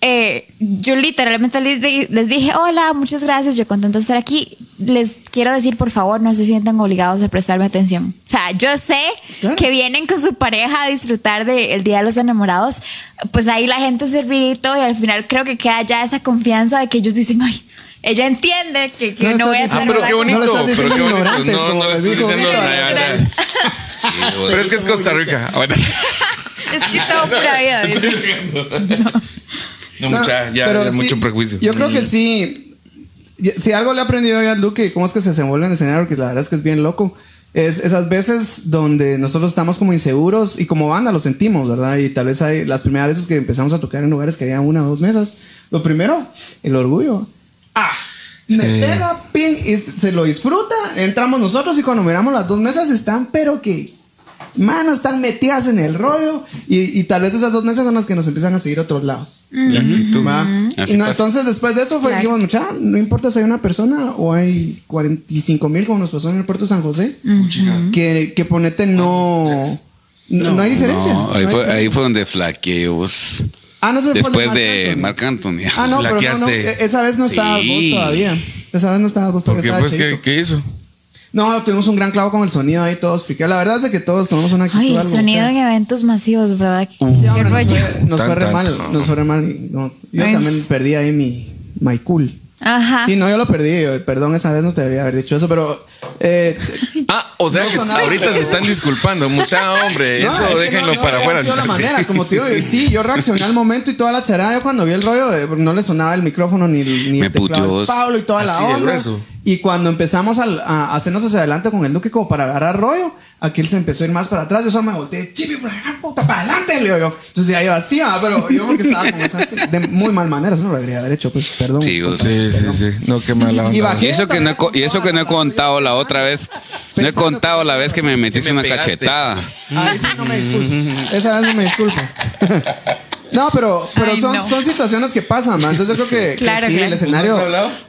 eh, yo literalmente les, di- les dije, hola, muchas gracias, yo contenta de estar aquí. Les quiero decir, por favor, no se sientan obligados a prestarme atención. O sea, yo sé Claro. que vienen con su pareja a disfrutar del Día de los Enamorados, pues ahí la gente se ríe y todo, y al final creo que queda ya esa confianza de que ellos dicen, ay, ella entiende que, que No no, voy a hacer Ah, pero qué No bonito. estás pero qué bonito. No, no estoy diciendo. Pero es que es Costa Rica. Bueno. Es que todo pura vida. dice. No, No, mucha, ya, pero ya sí, mucho prejuicio. Yo creo que sí. y- Si algo le he aprendido yo a Luke, cómo es que se desenvuelve en el escenario, que la verdad es que es bien loco. Es esas veces donde nosotros estamos como inseguros y como banda lo sentimos, ¿verdad? Y tal vez hay las primeras veces que empezamos a tocar en lugares que había una o dos mesas. Lo primero, el orgullo. Ah, me pega, ping, y se lo disfruta. Entramos nosotros y cuando miramos las dos mesas están, pero que manos están metidas en el rollo. Y, y tal vez esas dos mesas son las que nos empiezan a seguir a otros lados. La actitud. Y no, entonces después de eso fue, Claro. dijimos, mucha, no importa si hay una persona o hay 45 mil como nos pasó en el puerto de San José, que, que ponete no, no, no hay diferencia. No, ahí, No hay fue, diferencia. ahí fue donde flaqueé vos. Ah, no, el Después de Anthony. Marc Anthony. Ah, no, pero no, no, e- esa vez no estabas vos Sí. todavía. Esa vez no estabas vos ¿Por todavía. qué? estaba Pues, ¿qué. ¿qué hizo? No, tuvimos un gran clavo con el sonido ahí todos. Porque la verdad es de que todos tomamos una actitud Ay, el sonido en eventos masivos, ¿verdad? Sí, Qué hombre, nos fue, nos Tan, fue re tan, mal. no. Nos fue re mal. y no, yo también perdí ahí mi my cool. Ajá. Sí, no, yo lo perdí. Perdón, esa vez no te debería haber dicho eso, pero. eh, Ah, o sea No que sonaba. ahorita se están disculpando. Mucha hombre. no, Eso es déjenlo no, para afuera. la manera, como te digo, y sí, yo reaccioné al momento y toda la charada. Yo cuando vi el rollo, eh, no le sonaba el micrófono ni, ni Me el teclado Pablo y toda Así la onda. grueso. Y cuando empezamos al- a, hacernos hacia adelante con el Duque como para agarrar rollo, aquí él se empezó a ir más para atrás. Yo solo me volteé, chipi, por la gran puta, para adelante, le digo yo. Entonces ya iba así, ah, pero yo porque estaba esas de muy mal manera, eso no lo debería haber hecho, pues perdón. Sí, o Sí, sí, sí. No, qué mala onda. Y bajé. Y eso que no he, y eso que no he contado la otra vez. No he contado la vez que me metiste me una pegaste. cachetada. Ahí sí no me disculpo. Esa vez no me disculpo. No, pero, pero Ay, son, no. son situaciones que pasan, man. Entonces yo creo que, que Claro, sí, claro. el escenario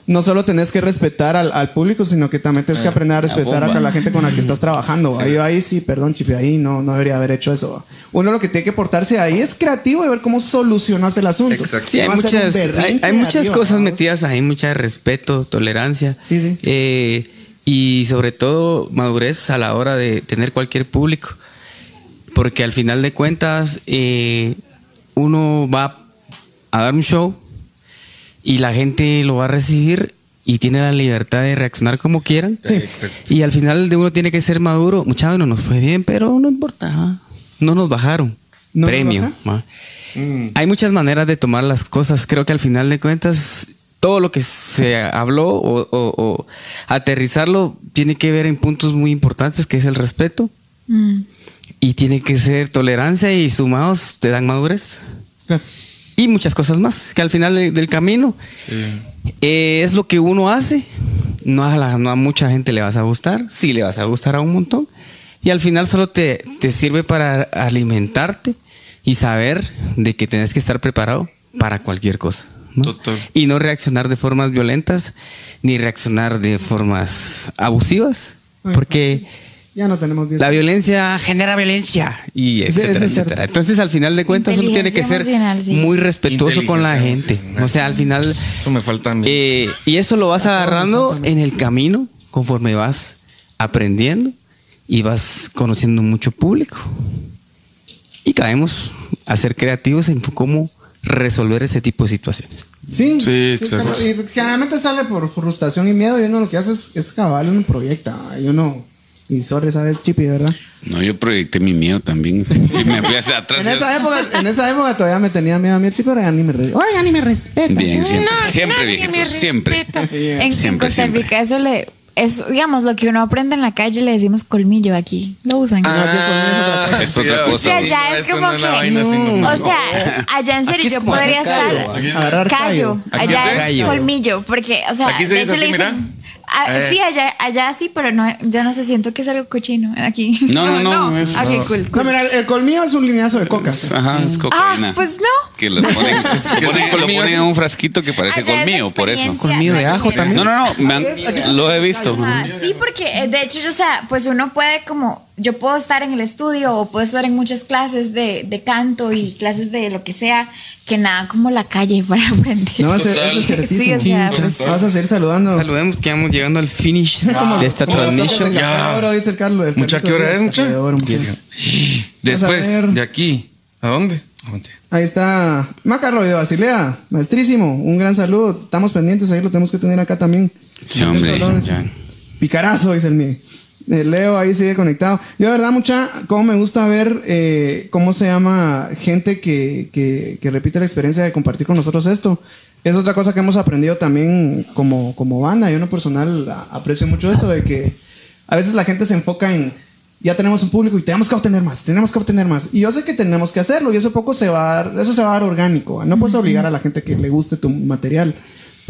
¿No solo tenés que respetar al, al público, sino que también tienes que aprender a respetar a la gente con la que estás trabajando. Ahí, ahí sí, perdón, Chipi, ahí no, no debería haber hecho eso. Uno lo que tiene que portarse ahí es creativo y ver cómo solucionas el asunto. Exacto. Sí, hay No muchas, hay, muchas arriba, cosas metidas ahí, mucha respeto, tolerancia. Sí, sí. Eh, y sobre todo madurez a la hora de tener cualquier público. Porque al final de cuentas, eh, uno va a dar un show y la gente lo va a recibir y tiene la libertad de reaccionar como quieran. Sí. Y al final de uno tiene que ser maduro. Muchachos, no nos fue bien, pero no importa. ah. No nos bajaron. ¿No nos Premio. ah. Hay muchas maneras de tomar las cosas. Creo que al final de cuentas, todo lo que se habló o, o- o aterrizarlo tiene que ver en puntos muy importantes, que es el respeto. Mm. Y tiene que ser tolerancia y sumados te dan madurez. Claro. Y muchas cosas más, que al final de- del camino eh, es lo que uno hace. No a, la- no a mucha gente le vas a gustar, sí le vas a gustar a un montón. Y al final solo te, te sirve para alimentarte y saber de que tenés que estar preparado para cualquier cosa. ¿no? Total. Y no reaccionar de formas violentas ni reaccionar de formas abusivas, porque Ya no tenemos 10. la violencia genera violencia y etcétera, es etcétera. Entonces, al final de cuentas, uno tiene que ser sí. muy respetuoso con la gente. O sea, al final Eso me falta a mí. eh, y eso lo vas agarrando en el camino conforme vas aprendiendo y vas conociendo mucho público. Y caemos a ser creativos en cómo resolver ese tipo de situaciones. Sí, Sí, exacto. sale- Y generalmente sale por frustración y miedo y uno lo que hace es, es cabal, uno proyecta. Y uno. Y sorry, ¿sabes, Chipi, verdad? No, yo proyecté mi miedo también. Y me fui hacia atrás. En esa, época, en esa época todavía me tenía miedo a mí Chipi, ahora ya ni me, re- ahora ya ni me respeta. Bien, siempre. No, siempre, nadie viejito, me siempre. En, Siempre, Costa siempre. Rica eso le... Es, digamos, lo que uno aprende en la calle le decimos colmillo aquí. Lo usan. Ah, Es otra que cosa. allá es como no que... O sea, allá en serio yo podría estar... callo. Allá es es callo. colmillo. Porque, o sea, Aquí se de dice hecho le así, dicen... mira. Ah, Eh. Sí, allá, allá sí, pero no, yo no sé, siento que es algo cochino aquí. No, no, no, es- Ok, cool, No, cool. mira, el, el colmillo es un lineazo de coca. Ajá, es cocaína. Ah, pues no. Que lo ponen, que ponen, lo ponen en un frasquito que parece Allá colmillo, por eso. Colmillo de ajo también. No, no, no, me han- lo he visto. Ajá, sí, porque eh, de hecho, yo, o sea, pues uno puede como, yo puedo estar en el estudio o puedo estar en muchas clases de, de canto y clases de lo que sea, que nada como la calle para aprender. No. Sí, o sea, pues- Vas a seguir saludando. Saludemos que vamos llegando al finish de esta transmisión. Ya. oro, dice el Carlos. el Mucha, ¿qué hora es, mucha? Después, de aquí. ¿A dónde? ¿A dónde? Ahí está Macarlo de Basilea, maestrísimo, un gran saludo. Estamos pendientes, ahí lo tenemos que tener acá también. Sí, hombre. Picarazo, dice el mío. Eh, Leo ahí sigue conectado. Yo de verdad, mucha, como me gusta ver eh, cómo se llama gente que, que, repite la experiencia de compartir con nosotros esto. Es otra cosa que hemos aprendido también como, como banda. Yo en lo personal aprecio mucho eso de que a veces la gente se enfoca en ya tenemos un público y tenemos que obtener más, tenemos que obtener más. Y yo sé que tenemos que hacerlo y eso poco se va a dar, eso se va a dar orgánico. No puedes obligar a la gente que le guste tu material.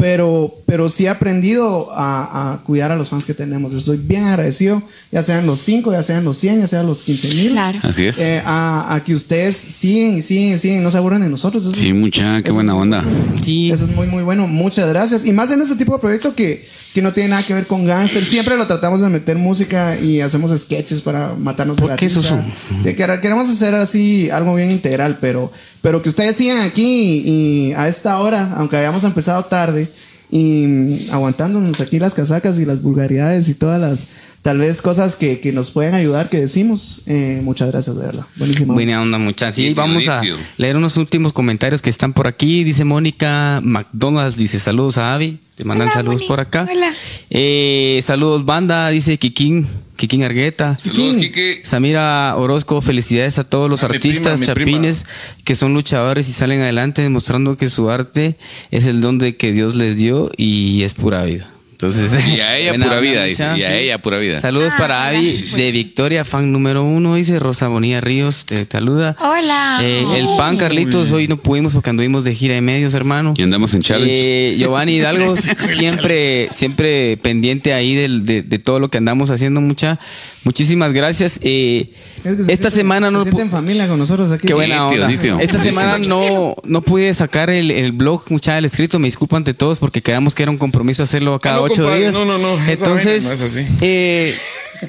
Pero, pero sí he aprendido a, a cuidar a los fans que tenemos. Yo estoy bien agradecido, ya sean los 5, ya sean los 100, ya sean los 15 mil. Claro. Así es. Eh, a, a que ustedes siguen y siguen y siguen, no se aburren de nosotros. Eso Sí, es- mucha, eso qué buena onda. bueno. Sí. Eso es muy, muy bueno. Muchas gracias. Y más en este tipo de proyecto que, que no tiene nada que ver con gánster. Siempre lo tratamos de meter música y hacemos sketches para matarnos de ¿Por la qué, risa. Susu? Que quer- Queremos hacer así algo bien integral, pero, pero que ustedes sigan aquí y, a esta hora, aunque hayamos empezado tarde, y aguantándonos aquí las casacas y las vulgaridades y todas las tal vez cosas que, que nos pueden ayudar que decimos. Eh, muchas gracias, de verdad. Buenísimo. Buena onda, muchachos. Sí, vamos a leer unos últimos comentarios que están por aquí. Dice Mónica McDonald's, dice saludos a Avi. Te mandan Hola, saludos Moni. por acá. Hola. Eh, saludos, banda, dice Kikín, Kikín Argueta. Saludos, Kike. Samira Orozco, felicidades a todos los A mi artistas prima. chapines que son luchadores y salen adelante demostrando que su arte es el don de que Dios les dio y es pura vida. Entonces, Y a ella pura vida, dice. Y a sí. ella pura vida. Saludos Ah, para Avi gracias. de Victoria, fan número uno, dice Rosa Bonilla Ríos, te saluda. Hola. Eh, el pan, Carlitos, hoy no pudimos porque anduvimos de gira de medios, hermano. Y andamos en challenge. Eh, Giovanni Hidalgo, siempre, siempre pendiente ahí del- de, de todo lo que andamos haciendo, mucha. Muchísimas gracias. Eh, Es que se esta siente- semana se no... siente en familia con nosotros aquí. Qué buena onda. Esta semana no, no pude sacar el, el blog, mucha el escrito. Me disculpo ante todos porque quedamos que era un compromiso hacerlo cada Ah, no, ocho compadre, días. no, no, no, Entonces, no es así. eh,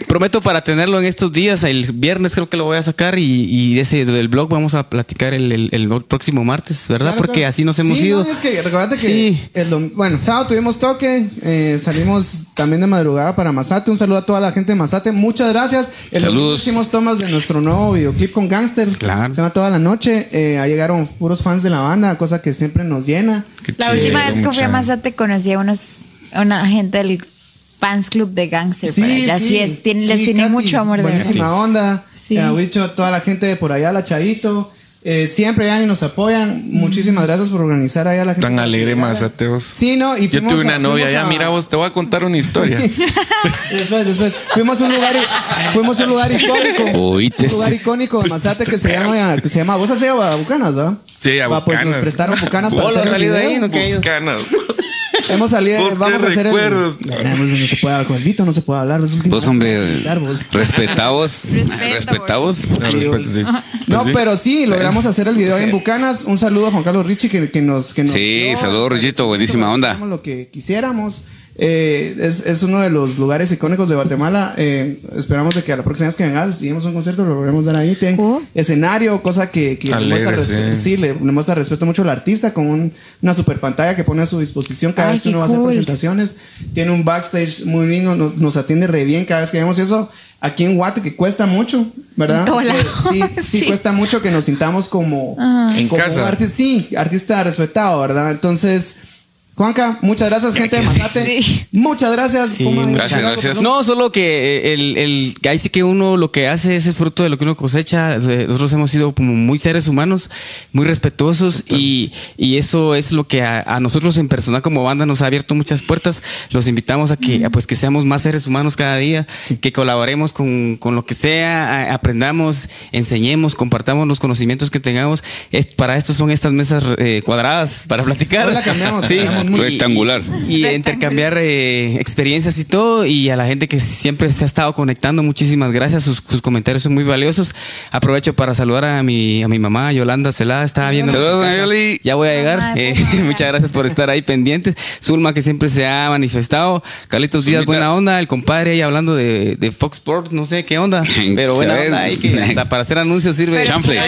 prometo para tenerlo en estos días. El viernes creo que lo voy a sacar y, y ese del blog vamos a platicar el, el- el próximo martes, ¿verdad? Claro, porque claro. así nos hemos Sí, ido. no, es que recuerda que Sí. el bueno, sábado tuvimos toque, eh, salimos también de madrugada para Mazate. Un saludo a toda la gente de Mazate. Muchas gracias. El domingo Saludos. hicimos tomas de nuestro nuevo videoclip con Gangster. Claro. Se llama toda la noche. Eh, ahí llegaron puros fans de la banda, cosa que siempre nos llena. Qué La última vez que fui a Mazate conocí a unos, una gente del fans club de gangster. Sí, sí, Sí es, tienen- les tiene Katy, mucho amor de Buenísima verdad. onda. Sí. Eh, a toda la gente de por allá, la Chaito. Eh, siempre llegan y nos apoyan. Muchísimas gracias por organizar allá a la gente. Tan alegre Mazate vos. Sí, no, y Yo tuve a- una novia fuimos ya, a- mira vos, te voy a contar una historia. Después, después. Fuimos a un lugar, fuimos a un lugar icónico. Oíste. Un lugar icónico de Mazate que se llama, que se llama, vos has ido a Bucanas, ¿verdad? Sí, a Va, Pues nos Bucanas. prestaron Bucanas para hacer has el salido video. ahí, ¿no? Buscanas. Hemos salido, Vos vamos qué a hacer recuerdos. el... No, no, no se puede hablar con el Vito, no se puede hablar. Es último. Vos, hombre. Respeto, Respetamos. No, respeto, sí. No, Pues sí. pero sí, logramos hacer el video ahí en Bucanas. Un saludo a Juan Carlos Richie que, que nos... Que nos Sí, saludos, Richito, buenísima onda. lo que quisiéramos. Eh, es, es uno de los lugares icónicos de Guatemala. Eh, esperamos de que a la próxima vez que vengas, si un concierto, lo logremos dar ahí. Tienen Oh. escenario, cosa que, que le, Alegre, muestra respeto- sí. sí, le, le muestra respeto mucho al artista con un- una super pantalla que pone a su disposición cada Ay, vez que uno va a hacer cool. presentaciones. Tiene un backstage muy lindo, nos, nos atiende re bien cada vez que vemos eso. Aquí en Guate, que cuesta mucho, ¿verdad? Sí, sí, Sí. cuesta mucho que nos sintamos como, En como casa. un arti- sí, artista respetado, ¿verdad? Entonces, Juanca, muchas gracias, gente de Mazate. Sí. Muchas gracias. Sí, Puma, muchas gracias. No, solo que eh, el, el, ahí sí que uno lo que hace es el fruto de lo que uno cosecha. Nosotros hemos sido como muy seres humanos, muy respetuosos y, y eso es lo que a, a nosotros en personal como banda nos ha abierto muchas puertas. Los invitamos a que, a, pues que seamos más seres humanos cada día, que colaboremos con, con lo que sea, a- aprendamos, enseñemos, compartamos los conocimientos que tengamos. Es- para esto son estas mesas eh, cuadradas para platicar. Hoy la cambiamos, Sí. cambiamos muy- Rectangular. Y, y intercambiar eh, experiencias y todo. Y a la gente que siempre se ha estado conectando, muchísimas gracias. Sus, sus comentarios son muy valiosos. Aprovecho para saludar a mi, a mi mamá, Yolanda Celada. Estaba viendo. Saludos. Yoli. Ya voy a llegar. Mamá, Eh, muchas gracias por estar ahí pendientes. Zulma, que siempre se ha manifestado. Carlitos Díaz, buena onda. El compadre ahí hablando de, de Fox Sports, no sé qué onda. Pero buena ¿Sabes? onda ahí que hasta para hacer anuncios sirve. Chanfle.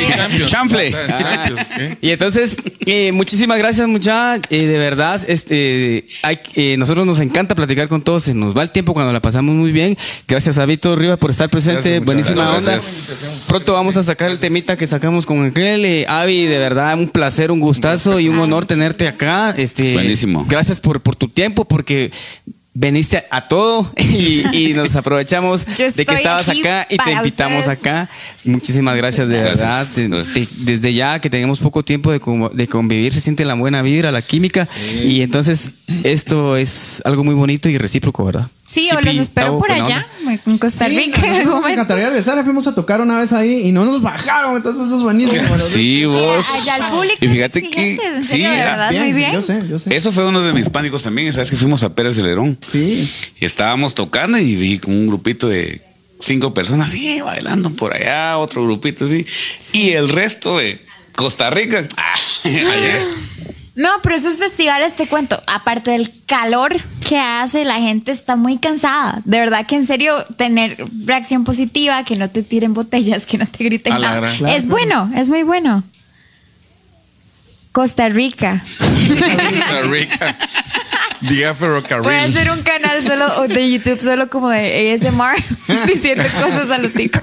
Chanfle. Ah, y entonces, eh, muchísimas gracias, mucha. Eh, de verdad, este, hay, eh, nosotros nos encanta platicar con todos. Se nos va el tiempo cuando la pasamos muy bien. Gracias a Víctor Rivas por estar presente. Gracias, Buenísima gracias. onda. Pronto vamos a sacar el temita que sacamos con Ángel. Eh, Avi, de verdad, un placer, un gustazo y un honor tenerte acá. Este, Buenísimo. Gracias por, por tu tiempo, porque veniste a, todo y, y nos aprovechamos de que estabas acá y te invitamos ustedes. acá. Muchísimas gracias, de verdad. De- Gracias. de- desde ya que tenemos poco tiempo de, de convivir, se siente la buena vibra, la química. Y entonces esto es algo muy bonito y recíproco, ¿verdad? Sí, o los espero por allá, en Costa Sí, Rica. nos momento. encantaría regresar. Fuimos a tocar una vez ahí y no nos bajaron. Entonces eso es buenísimo. Bueno, Sí, vos. allá el público Y fígate es que. en Sí, serio, de verdad, bien, muy sí, bien. Yo sé, yo sé. Eso fue uno de mis pánicos también. Sabes que fuimos a Pérez Celerón. Sí. Y estábamos tocando y vi con un grupito de cinco personas sí, bailando por allá, otro grupito así. Y el resto de Costa Rica. ah, allá. No, pero esos festivales, te cuento, aparte del calor que hace, la gente está muy cansada. De verdad que en serio, tener reacción positiva, que no te tiren botellas, que no te griten A nada. gran. Claro, es bueno, es muy bueno. Costa Rica. Costa Rica. Diga Voy a ferrocarril. hacer un canal solo de YouTube, solo como de ASMR, diciendo cosas a lo tico.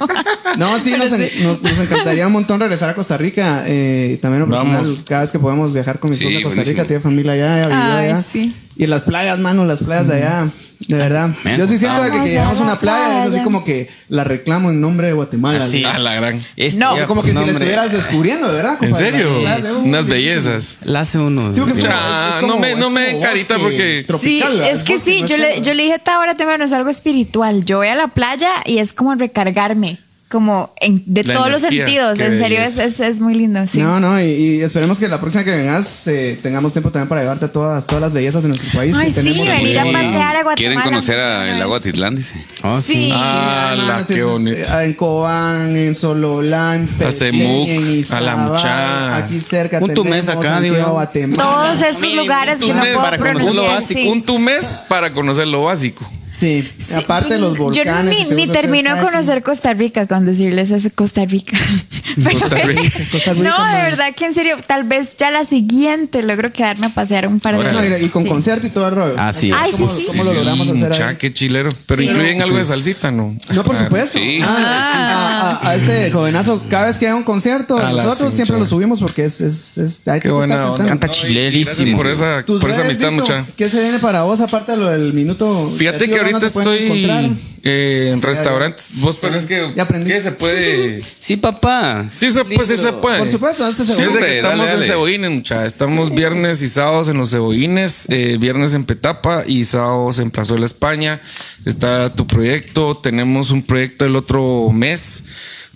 No, sí, nos, en- sí. nos- nos encantaría un montón regresar a Costa Rica. Eh, también personal, cada vez que podemos viajar con mi Sí, esposa a Costa buenísimo. Rica, tiene familia allá, vivió Ay, allá. sí. Y las playas, mano, las playas de allá. De verdad. Me Yo sí siento que, que llegamos a una playa, es así como que la reclamo en nombre de Guatemala. Así. A la gran. Es- No. Como que si la estuvieras descubriendo, de verdad. ¿En serio? Unas bellezas. La hace uno. Sí, porque es como- Ya, es como- no me- no me carita porque- Sí, es que bosque, sí, no yo le, yo le dije a ahora temprano, es algo espiritual. Yo voy a la playa y es como recargarme, como en, de La todos los sentidos. En serio, es, es, es muy lindo. Sí. No, no, y, y esperemos que la próxima que vengas eh, tengamos tiempo también para llevarte a todas, todas las bellezas de nuestro país. Ay, que sí, tenemos venir a pasear a Guatemala. Quieren conocer a- el lago Atitlán, dice. Ah, sí. Sí. Ah, la, es- qué bonito. En Cobán, en Sololá, en Petén, Semuc, en a la Izabal, Mucha. Aquí cerca Un Tumés acá, digo. Guatemala. Todos estos lugares un que no mes puedo para conocer lo pronunciar. Un tu mes para conocer lo básico. Sí, Sí, aparte de los Yo volcanes. si ni, ni termino de conocer Costa Rica con decirles es Costa Rica. Pero- Costa Rica. Costa Rica, no, de verdad que en serio, tal vez ya la siguiente logro quedarme a pasear un par de Órale. Días. y, y con Sí. concierto y todo el rollo. Así es. Ay, ¿Cómo, sí, sí. cómo lo logramos hacer ahí? qué chilero. Pero incluyen algo de salsita, ¿no? No, por Ah, supuesto. sí. Ah, a, a- a este jovenazo, cada vez que hay un concierto, A la nosotros sí, siempre lo subimos porque es. es, es hay Qué que buena onda. Canta chilerísimo. Gracias por esa, por esa amistad, mucha. ¿Qué se viene para vos aparte de lo del minuto? Fíjate que creativo? Ahorita ¿Dónde te pueden estoy eh, en Sí, restaurantes. Vos pensás que, Ya aprendí. que se puede. Sí, papá. Sí, se, pues sí se puede. Por supuesto, este Sí, que estamos dale, en. Cebollines, mucha. Estamos viernes y sábados en los Cebollines, eh, viernes en Petapa y sábados en Plazuela España. Está tu proyecto. Tenemos un proyecto el otro mes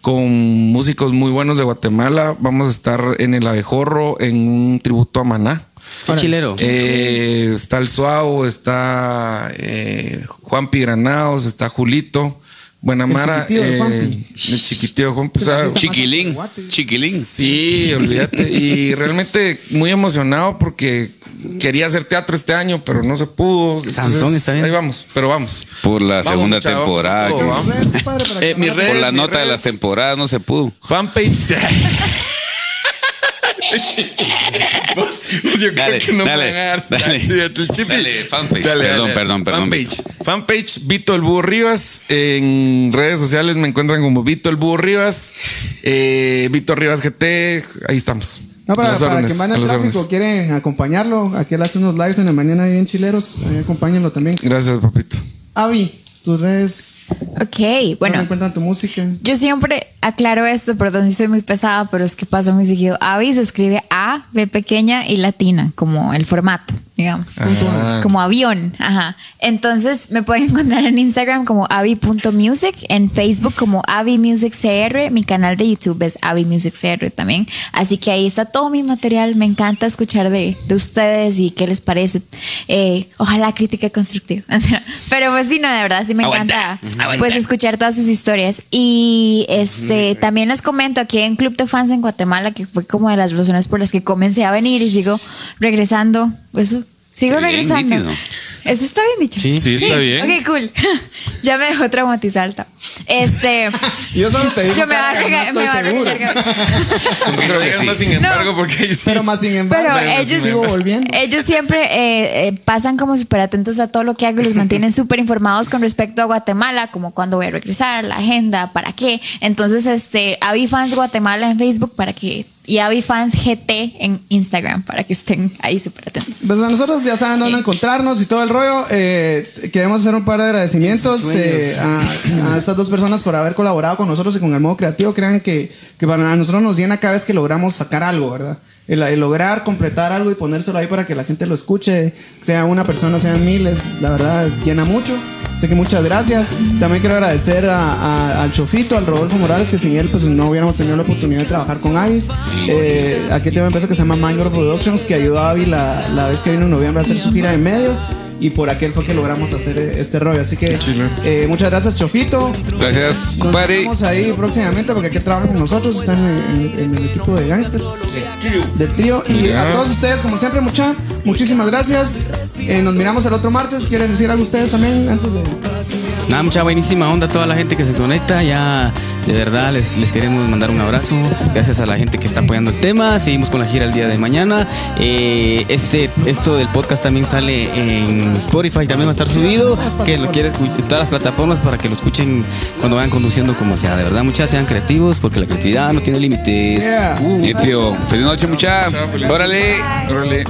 con músicos muy buenos de Guatemala. Vamos a estar en el Abejorro en un tributo a Maná. Qué chilero. Eh, está el Suavo, está eh, Juanpi Granados, está Julito. Buenamara. chiquitío de eh, Juanpi. el chiquitío o sea, Está más Chiquilín. Chiquilín. Sí, olvídate. Y realmente muy emocionado porque quería hacer teatro este año, pero no se pudo. Sansón, está bien. Ahí vamos, pero vamos. Por la Vamos, segunda mucha, temporada. vamos. Eh, Por la nota de las temporadas no se pudo. Fanpage. Vos yo Dale, creo que no dale, me van a dar dale. Dale, fanpage. Perdón, perdón, perdón, Fanpage. Fanpage, Vito el Búho Rivas. En redes sociales me encuentran como Vito el Búho Rivas. Eh, Vito Rivas GT. Ahí estamos. No, para, para órdenes, quien va en a el las tráfico, órdenes. quieren acompañarlo. Aquí él hace unos lives en la mañana ahí bien chileros. Ahí acompáñenlo también. Gracias, papito. Avi, tus redes. Ok, ¿Dónde bueno. encuentran tu música? Yo siempre aclaro esto, perdón si soy muy pesada, pero es que pasa muy seguido. Avi se escribe A, B pequeña y latina, como el formato, digamos. Ah. Como avión, ajá. Entonces me pueden encontrar en Instagram como avi.music, en Facebook como Avi Music CR, mi canal de YouTube es Avi Music CR también. Así que ahí está todo mi material, me encanta escuchar de, de ustedes y qué les parece. Eh, ojalá crítica constructiva. Pero pues sí, no, de verdad, sí me encanta aguanta. Pues escuchar todas sus historias. Y este también les comento aquí en Club de Fans en Guatemala, que fue como de las razones por las que comencé a venir y sigo regresando. Eso, sigo regresando. nítido. Eso está bien dicho. Sí. Sí, está bien. Ok, cool. ya me dejó traumatizada. alta. Este. Yo solo te digo yo me va a no regañar. estoy seguro. regañar. Creo que sí. más sin embargo, porque. Pero más sin embargo, Pero ellos, sigo volviendo. ellos siempre eh, eh, pasan como súper atentos a todo lo que hago y los mantienen súper informados con respecto a Guatemala, como cuándo voy a regresar, la agenda, para qué. Entonces, este, Avifans Guatemala en Facebook para que y Avifans GT en Instagram para que estén ahí súper atentos. Pues a nosotros ya saben dónde Sí. encontrarnos y todo el rollo. Eh, queremos hacer un par de agradecimientos eh, a, a estas dos personas por haber colaborado con nosotros y con el modo creativo. Crean que, que para nosotros nos llena cada vez que logramos sacar algo, ¿verdad? El, el lograr completar algo y ponérselo ahí para que la gente lo escuche, sea una persona, sean miles, la verdad llena mucho. Así que muchas gracias. También quiero agradecer a- a- al Chofito, al Rodolfo Morales, que sin él pues no hubiéramos tenido la oportunidad de trabajar con Avis. Eh, aquí tengo una empresa que se llama Mango Productions, que ayudó a Avi la, la vez que vino en noviembre a hacer su gira de medios. Y por aquel fue que logramos hacer eh, este rollo. Así que eh, muchas gracias, Chofito. Gracias, Nos compadre. vemos ahí próximamente porque aquí trabajan con nosotros, están en, en- en el equipo de Gangster. Del trío. Y a todos ustedes, como siempre, mucha, muchísimas gracias. Eh, nos miramos el otro martes. ¿Quieren decir algo ustedes también antes de.? Nada, mucha buenísima onda a toda la gente que se conecta. Ya, de verdad, les, les queremos mandar un abrazo. Gracias a la gente que está apoyando el tema. Seguimos con la gira el día de mañana. Eh, este, esto del podcast también sale en Spotify. También va a estar subido. Que lo quieres escuchar en todas las plataformas para que lo escuchen cuando vayan conduciendo como sea. De verdad, muchas sean creativos porque la creatividad no tiene límites. Yeah. Feliz noche, mucha. Chao, feliz- Órale. Órale.